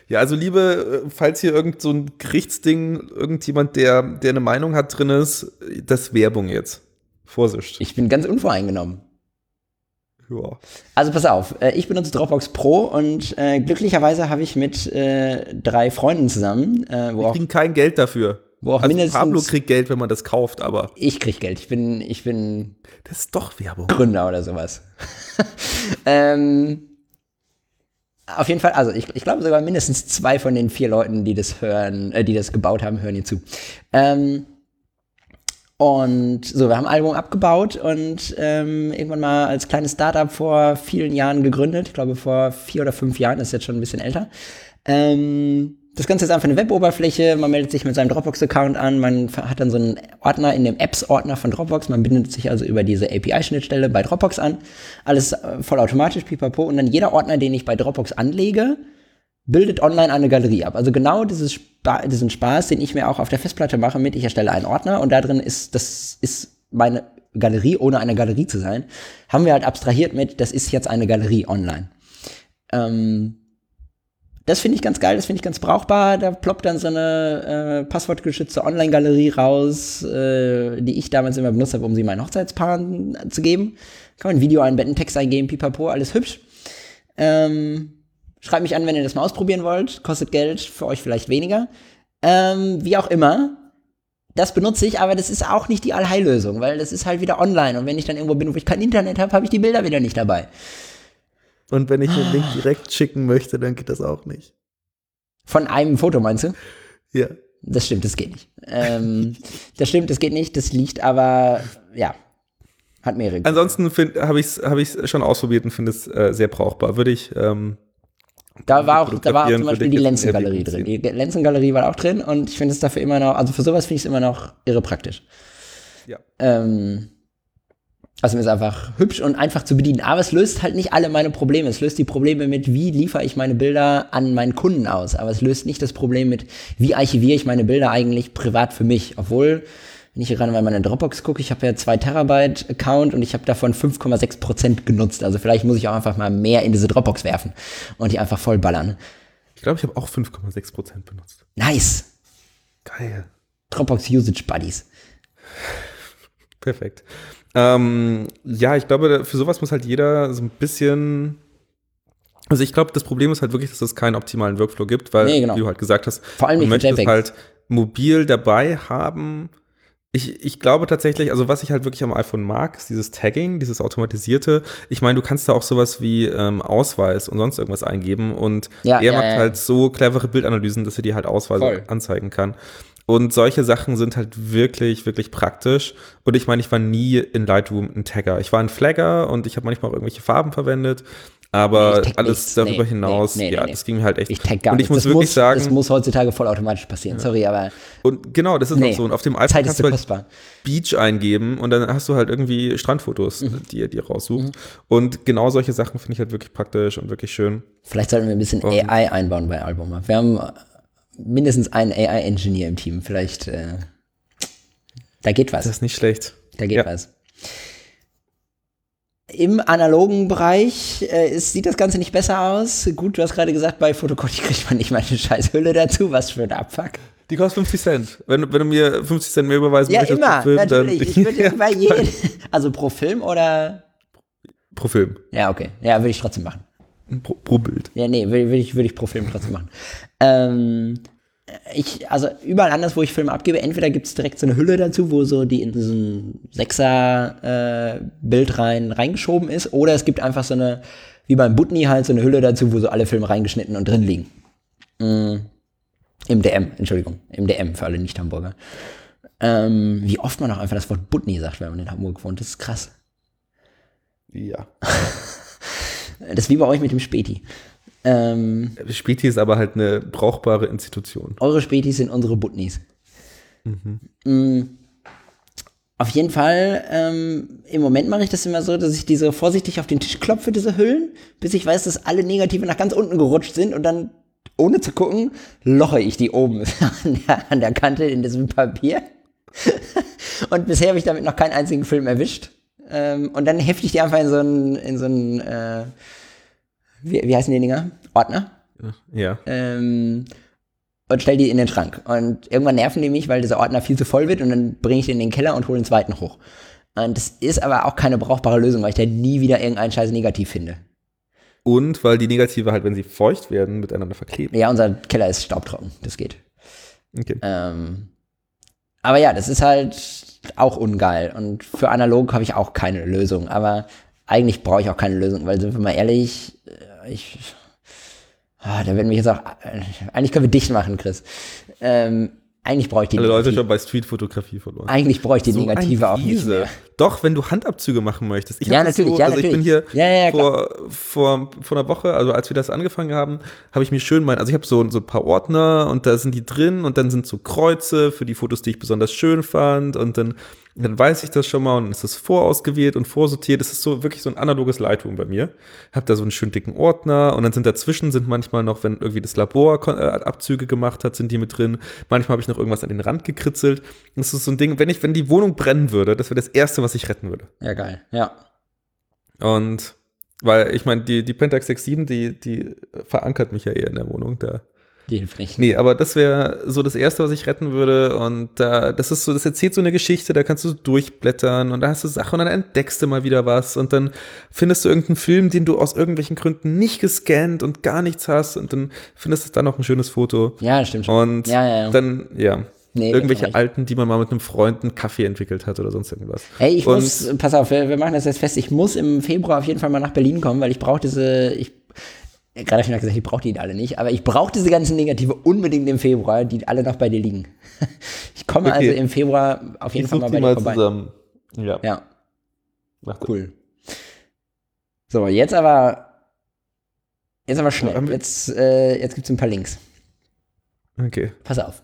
Ja, also liebe, äh, falls hier irgend so ein Gerichtsding, irgendjemand, der, der eine Meinung hat drin ist, das Werbung jetzt. Vorsicht. Ich bin ganz unvoreingenommen. Ja. Also pass auf, äh, ich benutze Dropbox Pro und äh, glücklicherweise habe ich mit äh, drei Freunden zusammen, äh, Wir kriegen kein Geld dafür. Wo auch also mindestens, Pablo kriegt Geld, wenn man das kauft, aber. Ich krieg Geld. Ich bin, ich bin. Das ist doch Werbung. Gründer oder sowas. ähm, auf jeden Fall, also ich, ich glaube sogar mindestens zwei von den vier Leuten, die das hören, äh, die das gebaut haben, hören hier zu. Ähm, und so, wir haben ein Album abgebaut und ähm, irgendwann mal als kleines Startup vor vielen Jahren gegründet. Ich glaube, vor vier oder fünf Jahren, ist jetzt schon ein bisschen älter. Ähm, das Ganze ist einfach eine Web-Oberfläche, man meldet sich mit seinem Dropbox-Account an, man hat dann so einen Ordner in dem Apps-Ordner von Dropbox, man bindet sich also über diese API-Schnittstelle bei Dropbox an. Alles äh, vollautomatisch, pipapo. Und dann jeder Ordner, den ich bei Dropbox anlege, bildet online eine Galerie ab. Also genau dieses Spa diesen Spaß, den ich mir auch auf der Festplatte mache mit, ich erstelle einen Ordner und da drin ist, das ist meine Galerie, ohne eine Galerie zu sein, haben wir halt abstrahiert mit, das ist jetzt eine Galerie online. Ähm, das finde ich ganz geil, das finde ich ganz brauchbar. Da ploppt dann so eine äh, passwortgeschützte Online-Galerie raus, äh, die ich damals immer benutzt habe, um sie meinen Hochzeitspaaren zu geben. Kann man ein Video einbetten, Text eingeben, pipapo, alles hübsch. Ähm, schreibt mich an, wenn ihr das mal ausprobieren wollt. Kostet Geld, für euch vielleicht weniger. Ähm, wie auch immer. Das benutze ich, aber das ist auch nicht die Allheillösung, weil das ist halt wieder online. Und wenn ich dann irgendwo bin, wo ich kein Internet habe, habe ich die Bilder wieder nicht dabei. Und wenn ich den Link direkt schicken möchte, dann geht das auch nicht. Von einem Foto meinst du? Ja. Das stimmt, das geht nicht. Ähm, das stimmt, das geht nicht. Das liegt aber, ja, hat mehrere. Ansonsten habe ich es hab ich's schon ausprobiert und finde es äh, sehr brauchbar. Würde ich. Ähm, da war auch, da war auch zum Beispiel die Lenzengalerie drin. Die Lenzengalerie war auch drin und ich finde es dafür immer noch, also für sowas finde ich es immer noch irre praktisch. Ja. Ähm, also ist einfach hübsch und einfach zu bedienen. Aber es löst halt nicht alle meine Probleme. Es löst die Probleme mit, wie liefere ich meine Bilder an meinen Kunden aus. Aber es löst nicht das Problem mit, wie archiviere ich meine Bilder eigentlich privat für mich. Obwohl, wenn ich hier gerade mal meine Dropbox gucke, ich habe ja 2 Terabyte Account und ich habe davon 5,6 Prozent genutzt. Also vielleicht muss ich auch einfach mal mehr in diese Dropbox werfen und die einfach voll ballern. Ich glaube, ich habe auch 5,6 Prozent benutzt. Nice. Geil. Dropbox Usage Buddies. Perfekt. Ähm, ja, ich glaube, für sowas muss halt jeder so ein bisschen. Also ich glaube, das Problem ist halt wirklich, dass es keinen optimalen Workflow gibt, weil, nee, genau. wie du halt gesagt hast, Vor allem man möchte es halt mobil dabei haben. Ich, ich glaube tatsächlich, also was ich halt wirklich am iPhone mag, ist dieses Tagging, dieses automatisierte. Ich meine, du kannst da auch sowas wie ähm, Ausweis und sonst irgendwas eingeben und ja, er ja, macht ja. halt so clevere Bildanalysen, dass er dir halt Ausweise Voll. anzeigen kann. Und solche Sachen sind halt wirklich, wirklich praktisch. Und ich meine, ich war nie in Lightroom ein Tagger. Ich war ein Flagger und ich habe manchmal auch irgendwelche Farben verwendet. Aber Nee, alles nichts. darüber Nee, hinaus, nee, ja, das ging mir halt echt. Ich gar und ich muss das wirklich muss, sagen, Das muss heutzutage vollautomatisch passieren. Sorry, aber und genau, das ist auch so. Und auf dem iPhone Zeit ist kannst du halt. Beach eingeben und dann hast du halt irgendwie Strandfotos, Mhm. die ihr dir raussucht. Und genau solche Sachen finde ich halt wirklich praktisch und wirklich schön. Vielleicht sollten wir ein bisschen Und- AI einbauen bei Album. Wir haben mindestens einen AI-Engineer im Team. Vielleicht, äh, da geht was. Das ist nicht schlecht. Da geht Ja. was. Im analogen Bereich äh, ist, sieht das Ganze nicht besser aus. Gut, du hast gerade gesagt, bei Fotokopie kriegt man nicht mal eine scheiß Hülle dazu. Was für ein Abfuck. Die kostet 50 Cent. Wenn, wenn du mir 50 Cent mehr überweisen Ja, möchtest immer, pro Film, natürlich. dann Ich würde bei jedem. Also pro Film oder. pro Film, Ja, okay. Ja, würde ich trotzdem machen. pro, pro Bild. Ja, nee, würde würd ich, würd ich pro Film trotzdem machen. Ähm, ich, also überall anders, wo ich Filme abgebe, entweder gibt es direkt so eine Hülle dazu, wo so die in so ein Sechser-Bild rein, reingeschoben ist, oder es gibt einfach so eine, wie beim Butni halt, so eine Hülle dazu, wo so alle Filme reingeschnitten und drin liegen. Mm, Im DM, Entschuldigung, im DM für alle Nicht-Hamburger. Ähm, wie oft man auch einfach das Wort Butni sagt, wenn man in Hamburg wohnt, das ist krass. Ja. Das ist wie bei euch mit dem Späti. Ähm, Späti ist aber halt eine brauchbare Institution. Eure Spätis sind unsere Butnis. Mm. Auf jeden Fall, ähm, im Moment mache ich das immer so, dass ich diese vorsichtig auf den Tisch klopfe, diese Hüllen, bis ich weiß, dass alle Negative nach ganz unten gerutscht sind und dann, ohne zu gucken, loche ich die oben an der, an der Kante in diesem Papier. und bisher habe ich damit noch keinen einzigen Film erwischt. Ähm, und dann hefte ich die einfach in so einen, in so einen, äh, wie, wie heißen die Dinger? Ordner? Ja. ähm, und stell die in den Schrank. Und irgendwann nerven die mich, weil dieser Ordner viel zu voll wird und dann bringe ich den in den Keller und hole den zweiten hoch. Und das ist aber auch keine brauchbare Lösung, weil ich da nie wieder irgendeinen Scheiß negativ finde. Und weil die Negative halt, wenn sie feucht werden, miteinander verkleben. Ja, unser Keller ist staubtrocken, das geht. Okay. Ähm, aber ja, das ist halt auch ungeil. Und für analog habe ich auch keine Lösung. Aber eigentlich brauche ich auch keine Lösung, weil sind wir mal ehrlich, ich. Ah, da werden wir jetzt auch. Eigentlich können wir dicht machen, Chris. Ähm, eigentlich brauche ich die Alle Leute schon bei Streetfotografie verloren. Eigentlich brauche ich die So Negative auch nicht mehr. Doch, wenn du Handabzüge machen möchtest. Ich Ja, natürlich, so, ja, also ich bin natürlich. hier Ja, ja, vor, vor, vor einer Woche, also als wir das angefangen haben, habe ich mir schön mein, also ich habe so, so ein paar Ordner und da sind die drin und dann sind so Kreuze für die Fotos, die ich besonders schön fand und dann, dann weiß ich das schon mal und dann ist das vorausgewählt und vorsortiert. Das ist so wirklich so ein analoges Lightroom bei mir. Hab da so einen schönen dicken Ordner und dann sind dazwischen sind manchmal noch, wenn irgendwie das Labor äh, Abzüge gemacht hat, sind die mit drin. Manchmal habe ich noch irgendwas an den Rand gekritzelt. Das ist so ein Ding, wenn ich, wenn die Wohnung brennen würde, das wäre das Erste, was ich retten würde. Ja, geil. Ja. Und weil ich meine, die, die Pentax 67, die, die verankert mich ja eher in der Wohnung. Da. Die hilft nicht. Nee, aber das wäre so das Erste, was ich retten würde. Und da, das ist so, das erzählt so eine Geschichte, da kannst du so durchblättern und da hast du Sachen und dann entdeckst du mal wieder was und dann findest du irgendeinen Film, den du aus irgendwelchen Gründen nicht gescannt und gar nichts hast und dann findest du dann noch ein schönes Foto. Ja, stimmt schon. Und Ja, ja, ja. dann, ja. Nee, irgendwelche alten, die man mal mit einem Freund einen Kaffee entwickelt hat oder sonst irgendwas. Hey, ich und muss, pass auf, wir, wir machen das jetzt fest. Ich muss im Februar auf jeden Fall mal nach Berlin kommen, weil ich brauche diese, ich, gerade noch gesagt, ich brauche die alle nicht, aber ich brauche diese ganzen Negative unbedingt im Februar, die alle noch bei dir liegen. Ich komme Okay. also im Februar auf jeden ich Fall mal bei dir mal vorbei. zusammen. Ja. Ja, das. cool. So, jetzt aber, jetzt aber schnell. Jetzt, äh, jetzt gibt es ein paar Links. Okay. Pass auf.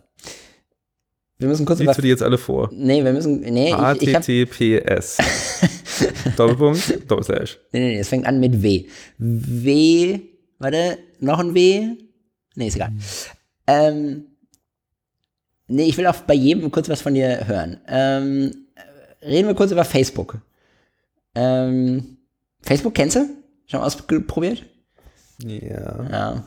Wir müssen kurz. Liest du die jetzt alle vor? Nee, wir müssen. Nee, HTTPS. Doppelpunkt, Doppelslash. Nee, nee, nee, es fängt an mit W. W, warte, noch ein W? Nee, ist egal. Ähm, nee, ich will auch bei jedem kurz was von dir hören. Ähm, reden wir kurz über Facebook. Ähm, Facebook kennst du? Schon ausprobiert? Ja. Ja.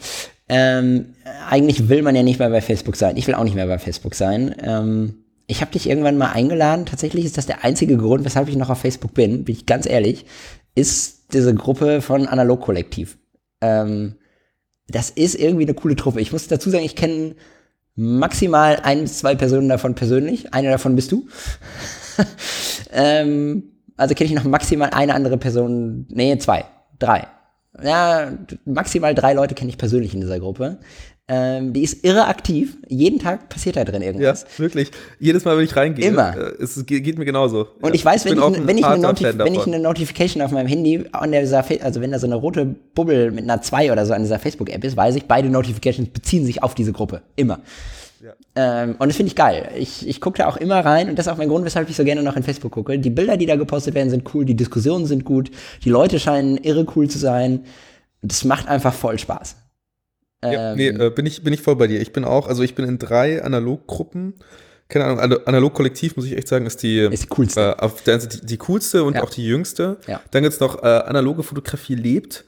Ähm, eigentlich will man ja nicht mehr bei Facebook sein. Ich will auch nicht mehr bei Facebook sein. Ähm, ich habe dich irgendwann mal eingeladen. Tatsächlich ist das der einzige Grund, weshalb ich noch auf Facebook bin, bin ich ganz ehrlich, ist diese Gruppe von Analog Kollektiv. Ähm, das ist irgendwie eine coole Truppe. Ich muss dazu sagen, ich kenne maximal ein bis zwei Personen davon persönlich. Eine davon bist du. ähm, also kenne ich noch maximal eine andere Person. Nee, zwei. Drei. Ja, maximal drei Leute kenne ich persönlich in dieser Gruppe. Ähm, die ist irre aktiv. Jeden Tag passiert da drin Ja, irgendwas. wirklich. Jedes Mal, wenn ich reingehe, Immer. äh, es geht, mir genauso. Und Ja. ich weiß, wenn, ich, ein wenn, ich eine Notif wenn ich eine Notification auf meinem Handy an dieser, Fa- also wenn da so eine rote Bubble mit einer 2 oder so an dieser Facebook-App ist, weiß ich, beide Notifications beziehen sich auf diese Gruppe. Immer. Ähm, und das finde ich geil. Ich, ich gucke da auch immer rein und das ist auch mein Grund, weshalb ich so gerne noch in Facebook gucke. Die Bilder, die da gepostet werden, sind cool, die Diskussionen sind gut, die Leute scheinen irre cool zu sein. Das macht einfach voll Spaß. Ja, Ähm, nee, äh, bin, ich, bin ich voll bei dir. Ich bin auch, also ich bin in drei Analoggruppen. Keine Ahnung, Ana- Analog-Kollektiv, muss ich echt sagen, ist die, Ist die coolste. Äh, auf der Seite die, die coolste und Ja. auch die jüngste. Ja. Dann gibt's noch äh, analoge Fotografie lebt.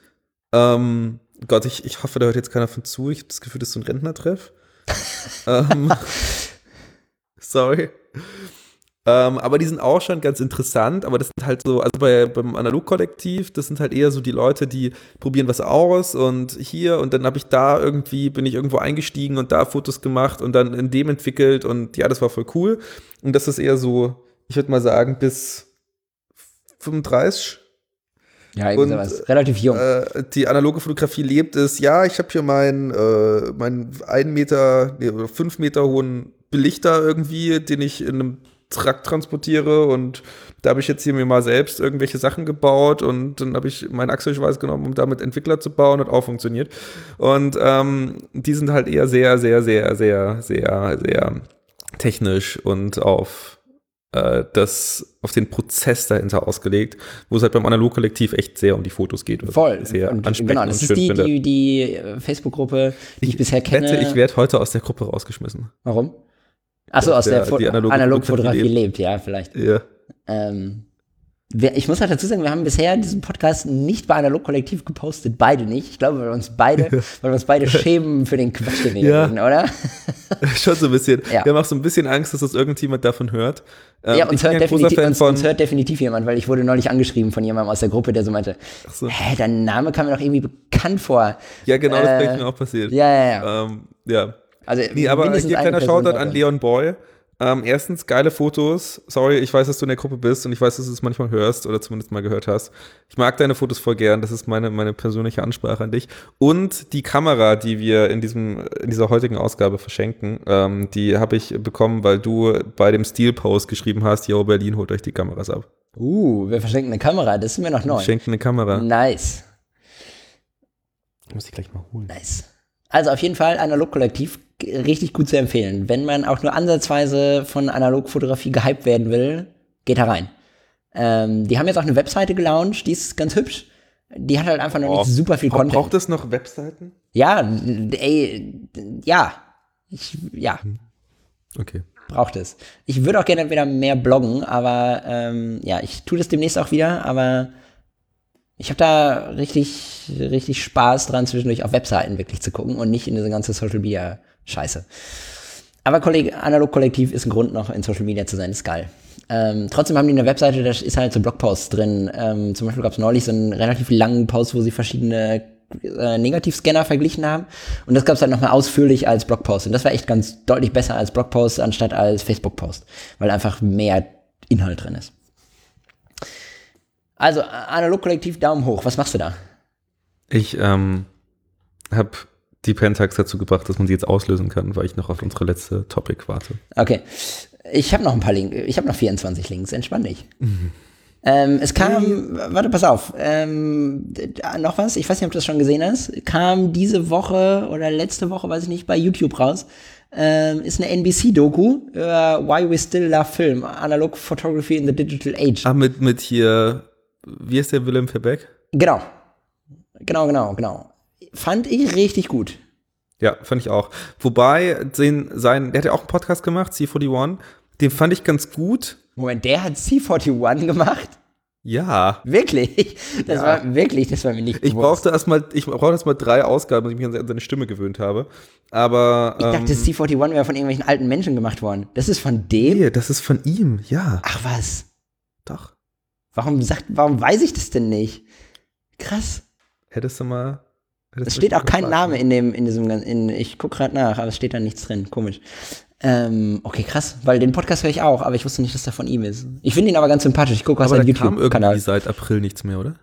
Ähm, Gott, ich, ich hoffe, da hört jetzt keiner von zu. Ich habe das Gefühl, das ist so ein Rentnertreff. Ähm, Sorry. Ähm, aber die sind auch schon ganz interessant, aber das sind halt so, also bei, beim Analog-Kollektiv, das sind halt eher so die Leute, die probieren was aus und hier und dann habe ich da irgendwie, bin ich irgendwo eingestiegen und da Fotos gemacht und dann in dem entwickelt und ja, das war voll cool. Und das ist eher so, ich würde mal sagen, bis 35 ja, irgendwie sowas. Relativ jung. Äh, die analoge Fotografie lebt es, ja, ich habe hier meinen äh, mein 1 Meter, nee, 5 Meter hohen Belichter irgendwie, den ich in einem Trakt transportiere und da habe ich jetzt hier mir mal selbst irgendwelche Sachen gebaut und dann habe ich meinen Achselschweiß genommen, um damit Entwickler zu bauen, hat auch funktioniert. Und ähm, die sind halt eher sehr, sehr, sehr, sehr, sehr, sehr technisch und auf das, auf den Prozess dahinter ausgelegt, wo es halt beim Analog-Kollektiv echt sehr um die Fotos geht. Voll. Sehr und, genau, das ist die, die, die äh, Facebook-Gruppe, die ich, ich bisher kenne. Wette, ich werde heute aus der Gruppe rausgeschmissen. Warum? Achso, aus der, der Analogfotografie Analog lebt. ja, vielleicht. Ja. Ähm, ich muss halt dazu sagen, wir haben bisher diesen Podcast nicht bei Analog Kollektiv gepostet, beide nicht. Ich glaube, weil wir uns beide, weil wir uns beide schämen für den Quatsch, den wir ja. reden, oder? Schon so ein bisschen. Ja. Wir haben auch so ein bisschen Angst, dass das irgendjemand davon hört. Ähm, ja, uns hört, definitiv, uns, uns hört, definitiv, jemand, weil ich wurde neulich angeschrieben von jemandem aus der Gruppe, der so meinte, so. hä, dein Name kam mir doch irgendwie bekannt vor. Ja, genau, äh, das ist mir auch passiert. Ja, ja, ja. Ähm, ja. Also, nee, aber hier kleiner Shoutout an Leon Boy. Ähm, erstens, geile Fotos. Sorry, ich weiß, dass du in der Gruppe bist und ich weiß, dass du es manchmal hörst oder zumindest mal gehört hast. Ich mag deine Fotos voll gern. Das ist meine, meine persönliche Ansprache an dich. Und die Kamera, die wir in, diesem, in dieser heutigen Ausgabe verschenken, ähm, die habe ich bekommen, weil du bei dem Stil-Post geschrieben hast, yo, Berlin, holt euch die Kameras ab. Uh, wir verschenken eine Kamera. Das ist mir noch neu. Wir verschenken eine Kamera. Nice. Muss ich gleich mal holen. Nice. Also auf jeden Fall Analog-Kollektiv richtig gut zu empfehlen. Wenn man auch nur ansatzweise von Analogfotografie gehypt werden will, geht da rein. Ähm, die haben jetzt auch eine Webseite gelauncht, die ist ganz hübsch. Die hat halt einfach noch oh, nicht super viel Content. Braucht es noch Webseiten? Ja, ey, ja. Ich, ja. Hm. Okay. Braucht es. Ich würde auch gerne wieder mehr bloggen, aber ähm, ja, ich tue das demnächst auch wieder, aber ich habe da richtig, richtig Spaß dran, zwischendurch auf Webseiten wirklich zu gucken und nicht in diese ganze Social Media Scheiße. Aber Kolleg Analog Kollektiv ist ein Grund noch in Social Media zu sein, ist geil. Ähm, trotzdem haben die eine Webseite, da ist halt so Blogposts drin. Ähm, zum Beispiel gab es neulich so einen relativ langen Post, wo sie verschiedene äh, Negativscanner verglichen haben. Und das gab es halt nochmal ausführlich als Blogpost. Und das war echt ganz deutlich besser als Blogpost anstatt als Facebook-Post, weil einfach mehr Inhalt drin ist. Also, Analog Kollektiv, Daumen hoch. Was machst du da? Ich ähm, habe die Pentax dazu gebracht, dass man sie jetzt auslösen kann, weil ich noch auf unsere letzte Topic warte. Okay. Ich habe noch ein paar Links. Ich habe noch 24 Links. Entspann dich. Mhm. Ähm, es kam, warte, pass auf, ähm, noch was, ich weiß nicht, ob du das schon gesehen hast, kam diese Woche oder letzte Woche, weiß ich nicht, bei YouTube raus, ähm, ist eine NBC-Doku über Why We Still Love Film, Analog Photography in the Digital Age. Ah, mit, mit hier, wie ist der Willem Verbeck? Genau. Genau, genau, genau. Fand ich richtig gut. Ja, fand ich auch. Wobei, den, sein, der hat ja auch einen Podcast gemacht, C41. Den fand ich ganz gut. Moment, der hat C41 gemacht? Ja. Wirklich? Das ja. war wirklich, das war mir nicht Ich brauchte erstmal, ich brauchte erstmal drei Ausgaben, bis ich mich an seine Stimme gewöhnt habe. Aber. Ich dachte, ähm, C41 wäre von irgendwelchen alten Menschen gemacht worden. Das ist von dem? Nee, das ist von ihm, ja. Ach was. Doch. Warum sagt, warum weiß ich das denn nicht? Krass. Hättest du mal es steht auch kein Name in dem, in diesem, in, ich gucke gerade nach, aber es steht da nichts drin. Komisch. Ähm, okay, krass, weil den Podcast höre ich auch, aber ich wusste nicht, dass der von ihm ist. Ich finde ihn aber ganz sympathisch. Ich gucke aus seinem YouTube-Kanal. irgendwie seit April nichts mehr, oder?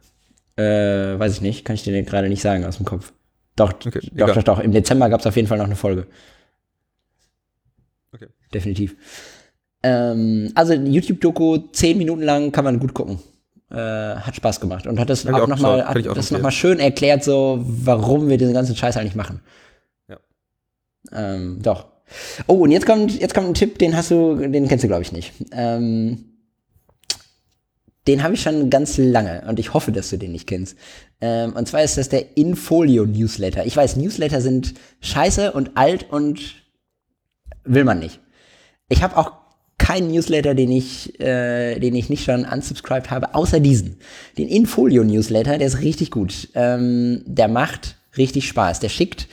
Äh, weiß ich nicht. Kann ich dir gerade nicht sagen aus dem Kopf. Doch, okay, doch, doch, doch. Im Dezember gab es auf jeden Fall noch eine Folge. Okay. Definitiv. Ähm, also YouTube-Doku, zehn Minuten lang kann man gut gucken äh, hat Spaß gemacht und hat das auch, auch nochmal noch schön erklärt, so warum wir diesen ganzen Scheiß eigentlich machen. Ja. Ähm, doch. Oh, und jetzt kommt, jetzt kommt ein Tipp, den hast du, den kennst du, glaube ich, nicht. Ähm, den habe ich schon ganz lange und ich hoffe, dass du den nicht kennst. Ähm, und zwar ist das der Infolio Newsletter. Ich weiß, Newsletter sind scheiße und alt und will man nicht. Ich habe auch keinen Newsletter, den ich, äh, den ich nicht schon unsubscribed habe, außer diesen. Den Infolio Newsletter, der ist richtig gut. Ähm, der macht richtig Spaß. Der schickt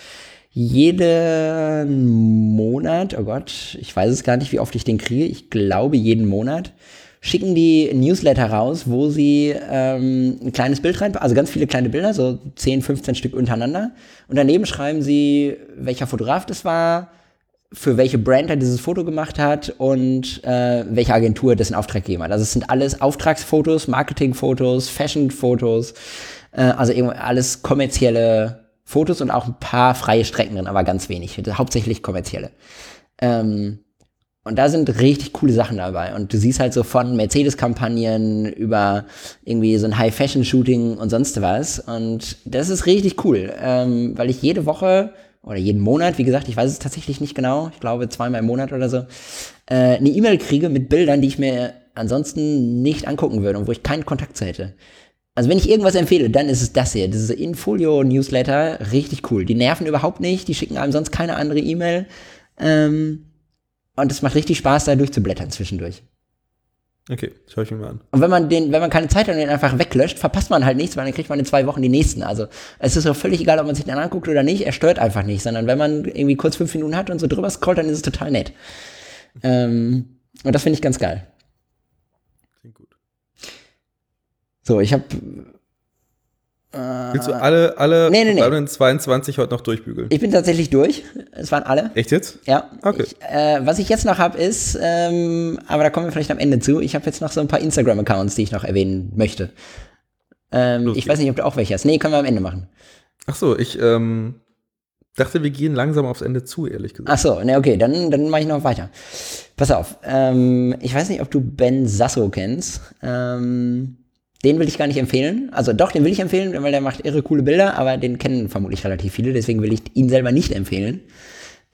jeden Monat, oh Gott, ich weiß es gar nicht, wie oft ich den kriege, ich glaube jeden Monat, schicken die Newsletter raus, wo sie ähm, ein kleines Bild rein, also ganz viele kleine Bilder, so 10, 15 Stück untereinander. Und daneben schreiben sie, welcher Fotograf das war, für welche Brand er dieses Foto gemacht hat und äh, welche Agentur das in Auftrag gegeben hat. Also es sind alles Auftragsfotos, Marketingfotos, Fashionfotos, äh, also alles kommerzielle Fotos und auch ein paar freie Strecken drin, aber ganz wenig. Hauptsächlich kommerzielle. Ähm, und da sind richtig coole Sachen dabei. Und du siehst halt so von Mercedes-Kampagnen über irgendwie so ein High-Fashion-Shooting und sonst was. Und das ist richtig cool, ähm, weil ich jede Woche oder jeden Monat, wie gesagt, ich weiß es tatsächlich nicht genau, ich glaube zweimal im Monat oder so, äh, eine E-Mail kriege mit Bildern, die ich mir ansonsten nicht angucken würde und wo ich keinen Kontakt zu hätte. Also wenn ich irgendwas empfehle, dann ist es das hier, diese Infolio-Newsletter, richtig cool. Die nerven überhaupt nicht, die schicken einem sonst keine andere E-Mail. Ähm, und es macht richtig Spaß, da durchzublättern zwischendurch. Okay, schau ich mir mal an. Und wenn man den, wenn man keine Zeit hat und den einfach weglöscht, verpasst man halt nichts, weil dann kriegt man in zwei Wochen die nächsten. Also es ist auch völlig egal, ob man sich den anguckt oder nicht, er stört einfach nicht, sondern wenn man irgendwie kurz fünf Minuten hat und so drüber scrollt, dann ist es total nett. Ähm, und das finde ich ganz geil. Klingt gut. So, ich habe Willst du alle, alle nee, nee, nee. 22 heute noch durchbügeln? Ich bin tatsächlich durch. Es waren alle. Echt jetzt? Ja. Okay. Ich, äh, was ich jetzt noch habe, ist, ähm, aber da kommen wir vielleicht am Ende zu, ich habe jetzt noch so ein paar Instagram-Accounts, die ich noch erwähnen möchte. Ähm, ich weiß nicht, ob du auch welche hast. Nee, können wir am Ende machen. Ach so, ich ähm, dachte, wir gehen langsam aufs Ende zu, ehrlich gesagt. Ach so, ne, okay, dann, dann mache ich noch weiter. Pass auf. Ähm, ich weiß nicht, ob du Ben Sasso kennst. Ähm, den will ich gar nicht empfehlen. Also doch, den will ich empfehlen, weil der macht irre coole Bilder, aber den kennen vermutlich relativ viele, deswegen will ich ihn selber nicht empfehlen.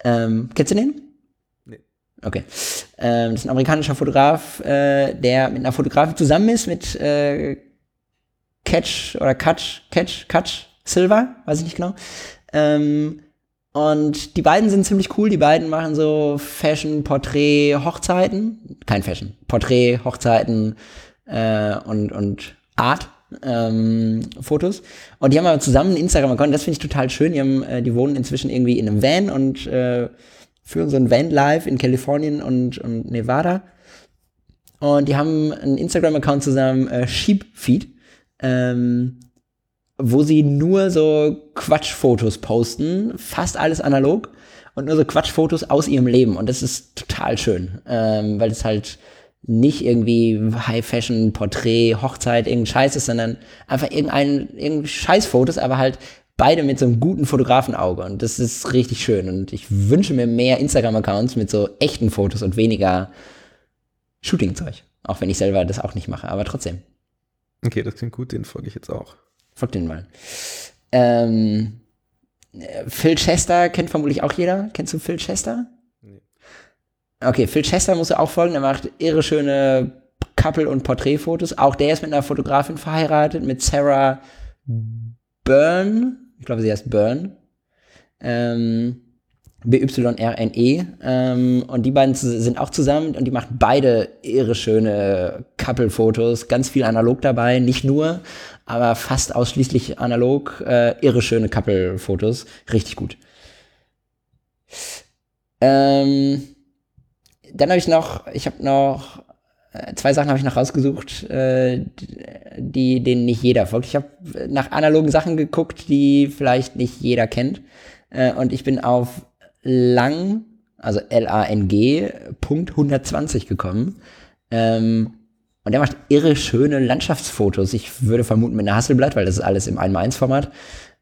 Ähm, kennst du den? Nee. Okay. Ähm, das ist ein amerikanischer Fotograf, äh, der mit einer Fotografin zusammen ist, mit äh, Catch oder Catch, Catch, Catch Silver, weiß ich nicht genau. Ähm, und die beiden sind ziemlich cool. Die beiden machen so Fashion, Porträt, Hochzeiten. Kein Fashion. Porträt, Hochzeiten, äh, und, und Art. Ähm, Fotos. Und die haben aber zusammen einen Instagram-Account, das finde ich total schön. Die, haben, äh, die wohnen inzwischen irgendwie in einem Van und äh, führen so ein Van-Live in Kalifornien und, und Nevada. Und die haben einen Instagram-Account zusammen, äh, Sheepfeed, ähm, wo sie nur so Quatschfotos posten, fast alles analog und nur so Quatschfotos aus ihrem Leben. Und das ist total schön, ähm, weil es halt nicht irgendwie High Fashion, Porträt, Hochzeit, irgendein Scheiß ist, sondern einfach irgendein, irgendein Scheißfotos, aber halt beide mit so einem guten Fotografenauge und das ist richtig schön und ich wünsche mir mehr Instagram-Accounts mit so echten Fotos und weniger Shooting-Zeug. Auch wenn ich selber das auch nicht mache, aber trotzdem. Okay, das klingt gut, den folge ich jetzt auch. Folg den mal. Ähm, Phil Chester kennt vermutlich auch jeder. Kennst du Phil Chester? Okay, Phil Chester musst du auch folgen. Er macht irre schöne Couple- und Porträtfotos. Auch der ist mit einer Fotografin verheiratet, mit Sarah Byrne. Ich glaube, sie heißt Byrne. Ähm, B-Y-R-N-E. Ähm, und die beiden sind auch zusammen und die machen beide irre schöne Couple-Fotos. Ganz viel analog dabei, nicht nur, aber fast ausschließlich analog. Äh, irre schöne Couple-Fotos. Richtig gut. Ähm, dann habe ich noch, ich habe noch äh, zwei Sachen habe ich noch rausgesucht, äh, die denen nicht jeder folgt. Ich habe nach analogen Sachen geguckt, die vielleicht nicht jeder kennt. Äh, und ich bin auf lang, also L-A-N-G, Punkt 120 gekommen. Ähm, und der macht irre schöne Landschaftsfotos. Ich würde vermuten mit einer Hasselblatt, weil das ist alles im 1x1-Format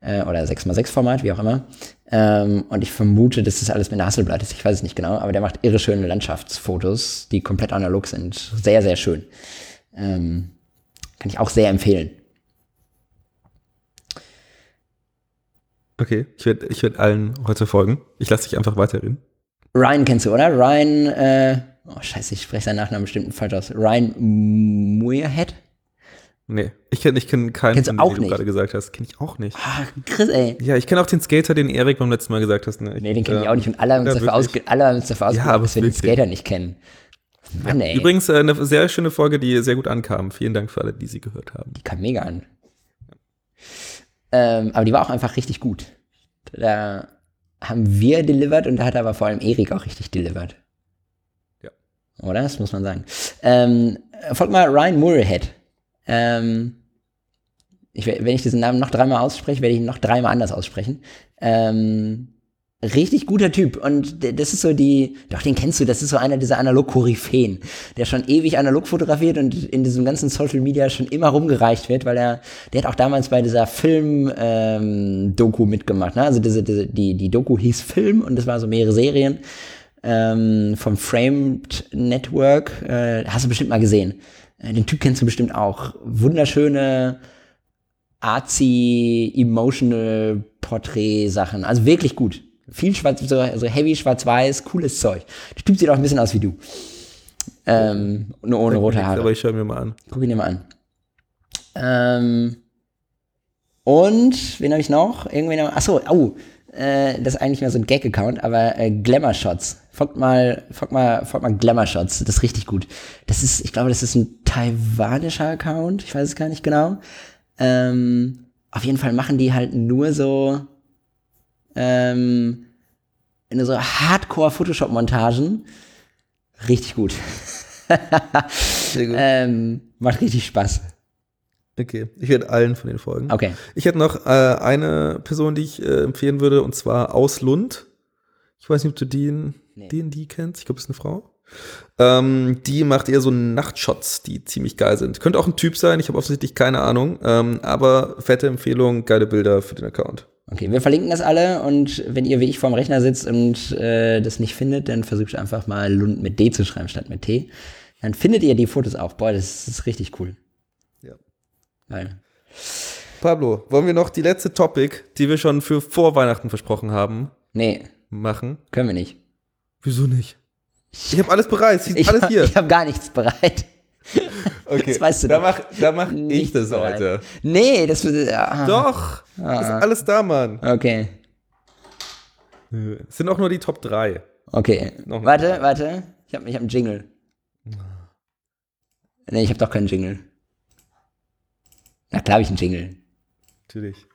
äh, oder 6x6-Format, wie auch immer. Ähm, und ich vermute, dass das alles mit Hasselblatt ist. Ich weiß es nicht genau, aber der macht irre schöne Landschaftsfotos, die komplett analog sind. Sehr, sehr schön. Ähm, kann ich auch sehr empfehlen. Okay, ich werde ich werd allen heute folgen. Ich lasse dich einfach weiterreden. Ryan kennst du, oder? Ryan, äh, oh scheiße, ich spreche seinen Nachnamen bestimmt falsch aus. Ryan Muirhead? Nee, ich kenne ich kenn keinen, Kennst den auch du nicht? gerade gesagt hast. Kenne ich auch nicht. Ah, Chris, ey. Ja, ich kenne auch den Skater, den Erik beim letzten Mal gesagt hast. Ne, Nee, den kenne ich auch nicht. Und alle haben uns ja, dafür, ausge alle haben uns dafür ausgegeben, aber dass wir den. Skater nicht kennen. Mann, ey. Übrigens äh, eine sehr schöne Folge, die sehr gut ankam. Vielen Dank für alle, die sie gehört haben. Die kam mega an. Ähm, aber die war auch einfach richtig gut. Da, haben wir delivered und da hat aber vor allem Erik auch richtig delivered. Ja. Oder? Das muss man sagen. Ähm, folgt mal Ryan Murrayhead. Ähm, ich, wenn ich diesen Namen noch dreimal ausspreche, werde ich ihn noch dreimal anders aussprechen. Ähm, richtig guter Typ. Und das ist so die, doch, den kennst du, das ist so einer dieser Analog-Koryphäen, der schon ewig analog fotografiert und in diesem ganzen Social Media schon immer rumgereicht wird, weil er, der hat auch damals bei dieser Film-Doku ähm, mitgemacht. Ne? Also diese, diese, die, die Doku hieß Film und das war so mehrere Serien ähm, vom Framed Network. Äh, hast du bestimmt mal gesehen. Äh, den Typ kennst du bestimmt auch. Wunderschöne artsy, emotional Porträt-Sachen. Also wirklich gut. Viel schwarz, so, so heavy schwarz-weiß, cooles Zeug. Der Typ sieht auch ein bisschen aus wie du. Ähm, nur ohne rote Haare. Aber ich schaue mir mal an. Guck ihn dir mal an. Ähm, und, wen habe ich noch? Irgendwen noch? Achso, oh, äh, das ist eigentlich mehr so ein Gag-Account, aber äh, Glamour Shots. Folgt mal, folgt mal, folgt mal Glamour Shots. Das ist richtig gut. Das ist, ich glaube, das ist ein taiwanischer Account. Ich weiß es gar nicht genau. Ähm, auf jeden Fall machen die halt nur so ähm, in so Hardcore-Photoshop-Montagen. Richtig gut. Sehr gut. ähm, macht richtig Spaß. Okay, ich werde allen von den folgen. Okay. Ich hätte noch äh, eine Person, die ich äh, empfehlen würde, und zwar aus Lund. Ich weiß nicht, ob du den, nee. den die kennst. Ich glaube, es ist eine Frau. Ähm, die macht eher so Nachtshots, die ziemlich geil sind. Könnte auch ein Typ sein, ich habe offensichtlich keine Ahnung. Ähm, aber fette Empfehlung, geile Bilder für den Account. Okay, wir verlinken das alle und wenn ihr wie ich vorm Rechner sitzt und äh, das nicht findet, dann versucht einfach mal Lund mit D zu schreiben statt mit T. Dann findet ihr die Fotos auch. Boah, das ist richtig cool. Ja. Geil. Pablo, wollen wir noch die letzte Topic, die wir schon für vor Weihnachten versprochen haben? Nee. Machen? Können wir nicht. Wieso nicht? Ich habe alles bereit. Ich, alles hier. Ich habe gar nichts bereit. Okay. Das weißt du da mach, da mach ich das bereit. heute. Nee, das wird. Ja. Doch. Ah. Das ist alles da, Mann. Okay. Es sind auch nur die Top 3. Okay. Warte, drei. warte. Ich habe ich hab einen Jingle. Nee, ich habe doch keinen Jingle. Na klar habe ich einen Jingle. Natürlich.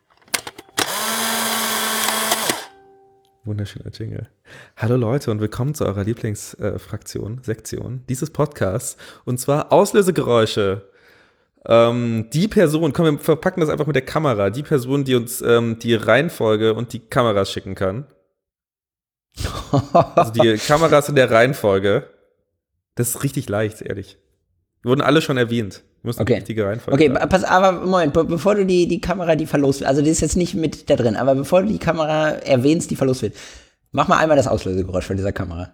Wunderschöner Jingle. Hallo Leute und willkommen zu eurer Lieblingsfraktion, äh, Sektion dieses Podcasts. Und zwar Auslösegeräusche. Ähm, die Person, komm, wir verpacken das einfach mit der Kamera. Die Person, die uns ähm, die Reihenfolge und die Kameras schicken kann. also die Kameras in der Reihenfolge. Das ist richtig leicht, ehrlich. Wurden alle schon erwähnt. Du musst okay. die richtige Reihenfolge Okay, pass, aber Moment, be bevor du die, die Kamera, die verlost wird, also die ist jetzt nicht mit da drin, aber bevor du die Kamera erwähnst, die verlost wird, mach mal einmal das Auslösegeräusch von dieser Kamera.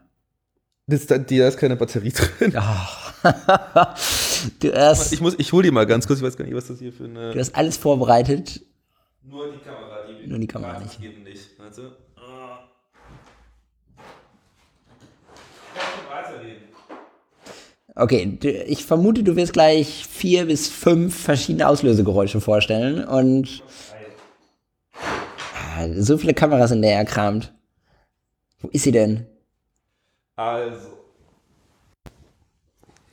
Das, da, da ist keine Batterie drin. Oh. du hast, ich, muss, ich hol die mal ganz kurz, ich weiß gar nicht, was das hier für eine. Du hast alles vorbereitet. Nur die Kamera, die Nur die Kamera nicht. nicht. Also, Okay, ich vermute, du wirst gleich vier bis fünf verschiedene Auslösegeräusche vorstellen und ah, so viele Kameras in der erkramt. Wo ist sie denn? Also.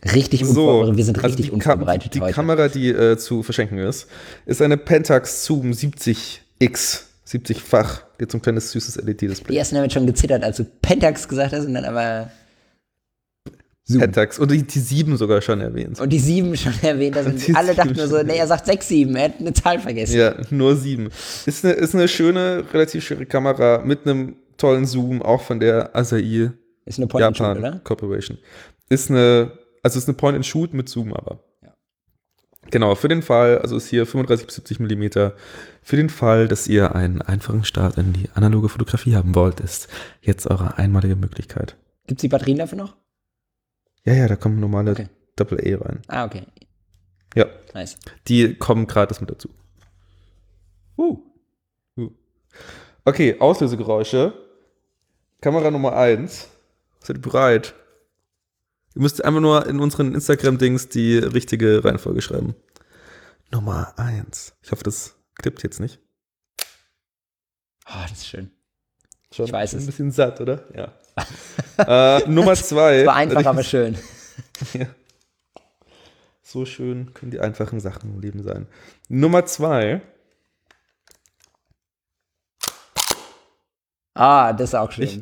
Richtig so, wir sind also richtig also unvorbereitet Die heute. Kamera, die äh, zu verschenken ist, ist eine Pentax Zoom 70X. 70-fach. Jetzt so ein kleines süßes LED-Display. Die ersten haben jetzt schon gezittert, als du Pentax gesagt hast und dann aber Pentax. Und die, die sieben sogar schon erwähnt. Und die sieben schon erwähnt. Sind alle dachten nur so, nee, er sagt sechs, sieben. Er hat eine Zahl vergessen. Ja, nur sieben. Ist eine, ist eine schöne, relativ schöne Kamera mit einem tollen Zoom, auch von der Asahi ist eine Point Japan and Shoot, oder? Corporation. Ist eine, also ist eine Point and Shoot mit Zoom aber. Ja. Genau, für den Fall, also ist hier 35 bis 70 Millimeter. Für den Fall, dass ihr einen einfachen Start in die analoge Fotografie haben wollt, ist jetzt eure einmalige Möglichkeit. Gibt es die Batterien dafür noch? Ja, ja, da kommen normale okay. Doppel-E rein. Ah, okay. Ja. Nice. Die kommen gratis mit dazu. Uh. uh. Okay, Auslösegeräusche. Kamera Nummer 1. Seid ihr bereit? Ihr müsst einfach nur in unseren Instagram-Dings die richtige Reihenfolge schreiben. Nummer 1. Ich hoffe, das klippt jetzt nicht. Oh, das ist schön. Schon ich weiß es. Ein bisschen satt, oder? Ja. äh, Nummer zwei. Das war einfach, aber schön. ja. So schön können die einfachen Sachen im Leben sein. Nummer zwei. Ah, das ist auch schön. Ich,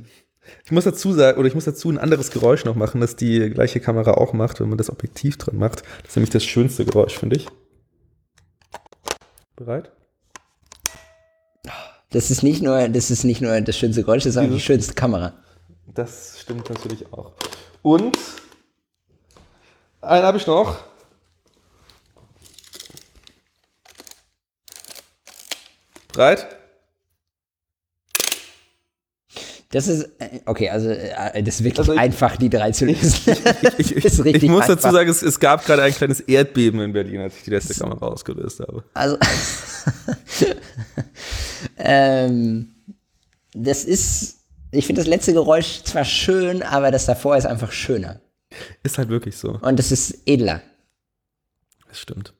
ich muss dazu sagen, oder ich muss dazu ein anderes Geräusch noch machen, das die gleiche Kamera auch macht, wenn man das Objektiv dran macht. Das ist nämlich das schönste Geräusch, finde ich. Bereit? Das ist nicht nur, das ist nicht nur das schönste Geräusch, das ist auch die schönste Kamera. Das stimmt natürlich auch. Und einen habe ich noch. Bereit? Das ist, äh, okay, also äh, das ist wirklich Also ich- einfach, die drei zu lösen. Ich, ich, ich muss dazu einfach. sagen, es, es gab gerade ein kleines Erdbeben in Berlin, als ich die letzte Kamera ausgelöst habe. Also, ähm, das ist, ich finde das letzte Geräusch zwar schön, aber das davor ist einfach schöner. Ist halt wirklich so. Und das ist edler. Das stimmt.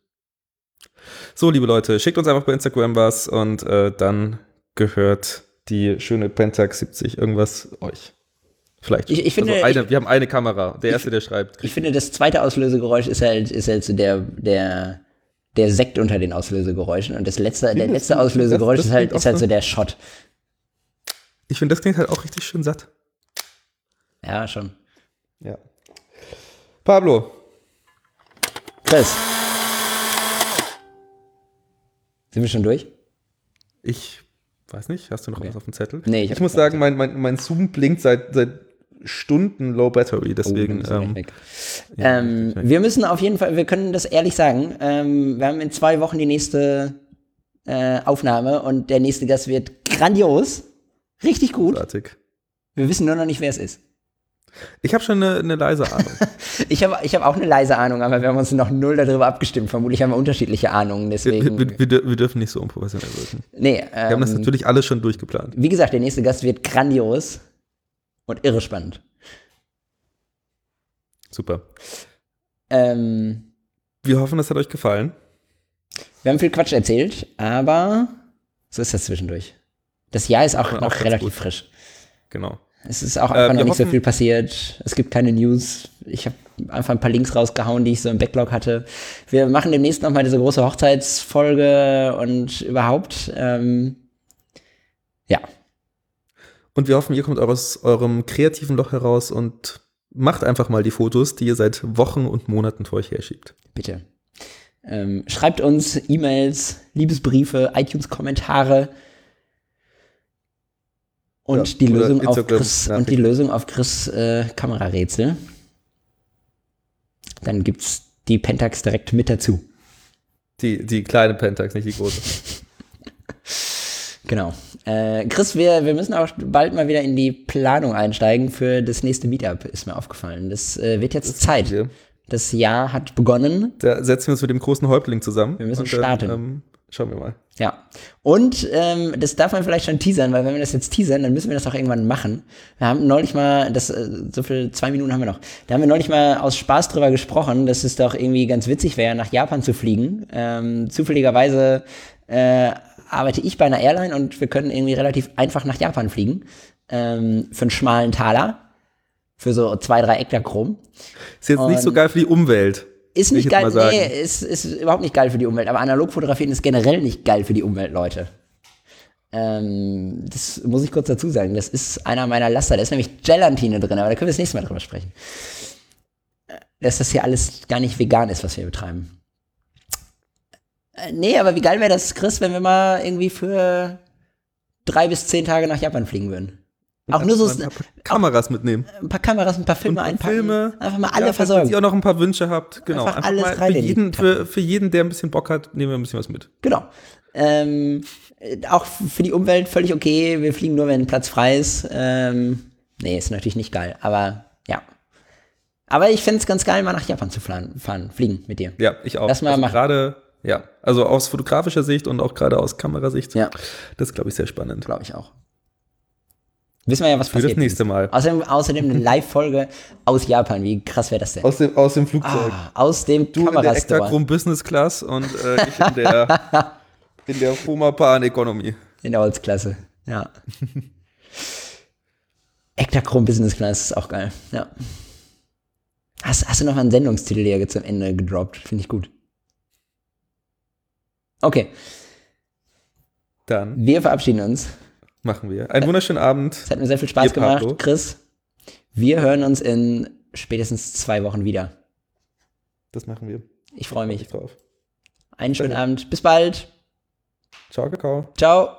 So, liebe Leute, schickt uns einfach bei Instagram was und äh, dann gehört die schöne Pentax 70 irgendwas euch. Vielleicht. Ich- ich finde- also eine, wir haben eine Kamera. Der erste, der schreibt, Ich finde, das zweite Auslösegeräusch ist halt, ist halt so der, der, der Sekt unter den Auslösegeräuschen. Und das letzte, der letzte? Auslösegeräusch Das- das ist halt, ist halt so. der Shot. Ich finde, das klingt halt auch richtig schön satt. Ja, schon. Ja. Pablo, Chris. Sind wir schon durch? ich weiß nicht, hast du noch Okay. was auf dem Zettel? Nee, ich ich, muss sagen, mein, mein, mein Zoom blinkt seit, seit Stunden Low Battery, Oh, deswegen. er ähm, ja, ähm, wir müssen auf jeden Fall, wir können das ehrlich sagen, ähm, wir haben in zwei Wochen die nächste äh, Aufnahme und der nächste Gast wird grandios. Richtig gut. großartig. Wir wissen nur noch nicht, wer es ist. Ich habe schon eine, eine leise Ahnung. Ich habe ich hab auch eine leise Ahnung, aber wir haben uns noch null darüber abgestimmt. Vermutlich haben wir unterschiedliche Ahnungen, wir, deswegen. wir, wir, wir dürfen nicht so unprofessionell wirken. nee, Wir haben das ähm, natürlich alles schon durchgeplant. wie gesagt, der nächste Gast wird grandios und irre spannend. Super. Ähm, Wir hoffen, das hat euch gefallen. wir haben viel Quatsch erzählt, aber so ist das zwischendurch. Das Jahr ist auch auch noch relativ gut. frisch. Genau. Es ist auch Äh, einfach noch wir nicht so viel passiert. Es gibt keine News. Ich habe einfach ein paar Links rausgehauen, die ich so im Backlog hatte. Wir machen demnächst noch mal diese große Hochzeitsfolge und überhaupt. Ähm, ja, Und wir hoffen, ihr kommt aus eurem kreativen Loch heraus und macht einfach mal die Fotos, die ihr seit Wochen und Monaten vor euch herschiebt. bitte. Ähm, schreibt uns E-Mails, Liebesbriefe, iTunes-Kommentare und Ja, die Lösung auf Chris und die. Lösung auf Chris äh, Kamerarätsel. Dann gibt's die Pentax direkt mit dazu. Die, die kleine Pentax, nicht die große. Genau. Äh, Chris, wir, wir müssen auch bald mal wieder in die Planung einsteigen für das nächste Meetup, ist mir aufgefallen. Das äh, wird jetzt Zeit. Hier. Das Jahr hat begonnen. Da setzen wir uns mit dem großen Häuptling zusammen. Wir müssen und dann, starten. Ähm, schauen wir mal. Ja. Und ähm, das darf man vielleicht schon teasern, weil wenn wir das jetzt teasern, dann müssen wir das auch irgendwann machen. Wir haben neulich mal, das, äh, so viel, zwei Minuten haben wir noch, da haben wir neulich mal aus Spaß drüber gesprochen, dass es doch irgendwie ganz witzig wäre, nach Japan zu fliegen. Ähm, zufälligerweise äh, arbeite ich bei einer Airline und wir können irgendwie relativ einfach nach Japan fliegen. Ähm, für einen schmalen Taler. Für so zwei, drei Ektachrom. Ist jetzt nicht so Und- geil für die Umwelt. Ist nicht geil, nee, ist, ist überhaupt nicht geil für die Umwelt, aber analog fotografieren ist generell nicht geil für die Umwelt, Leute. Ähm, das muss ich kurz dazu sagen. Das ist einer meiner Laster. Da ist nämlich Gelatine drin, aber da können wir das nächste Mal drüber sprechen. Äh, Dass das hier alles gar nicht vegan ist, was wir betreiben. Äh, nee, aber wie geil wäre das, Chris, wenn wir mal irgendwie für drei bis zehn Tage nach Japan fliegen würden? Auch nur so ein paar Kameras mitnehmen. ein paar Kameras, ein paar Filme Und ein paar einpacken. Filme. Einfach mal alle ja, falls versorgen. ihr auch noch ein paar Wünsche habt. Genau. Einfach alles mal rein für jeden, für, für jeden, der ein bisschen Bock hat, nehmen wir ein bisschen was mit. Genau. Ähm, äh, auch für die Umwelt völlig okay. Wir fliegen nur, wenn Platz frei ist. Ähm, nee, ist natürlich nicht geil, aber ja. Aber ich find's ganz geil, mal nach Japan zu fahren, fahren fliegen mit dir. Ja, ich auch. Lass mal also machen. Gerade, ja, also aus fotografischer Sicht und auch gerade aus Kamerasicht. Ja. Das ist, glaube ich, sehr spannend. Glaube ich auch. Wissen wir ja, was Für passiert. das nächste Mal. Außerdem, außerdem eine Live-Folge aus Japan. Wie krass wäre das denn? Aus dem, aus dem Flugzeug. Ah, aus dem du in der. Ektachrom Business Class und äh, ich in der, in der Foma Pan Economy. In der Holzklasse. Ja. Ektachrom Business Class ist auch geil. Ja. Hast, hast du noch einen Sendungstitel hier zum Ende gedroppt? Finde ich gut. Okay, Dann wir verabschieden uns. Machen wir. Einen wunderschönen Abend. Es hat mir sehr viel Spaß Ihr gemacht, Pablo. Chris. Wir hören uns in spätestens zwei Wochen wieder. Das machen wir. Ich freue Freu mich. mich drauf. Einen schönen. Abend. Bis bald. Ciao, Kakao. Ciao.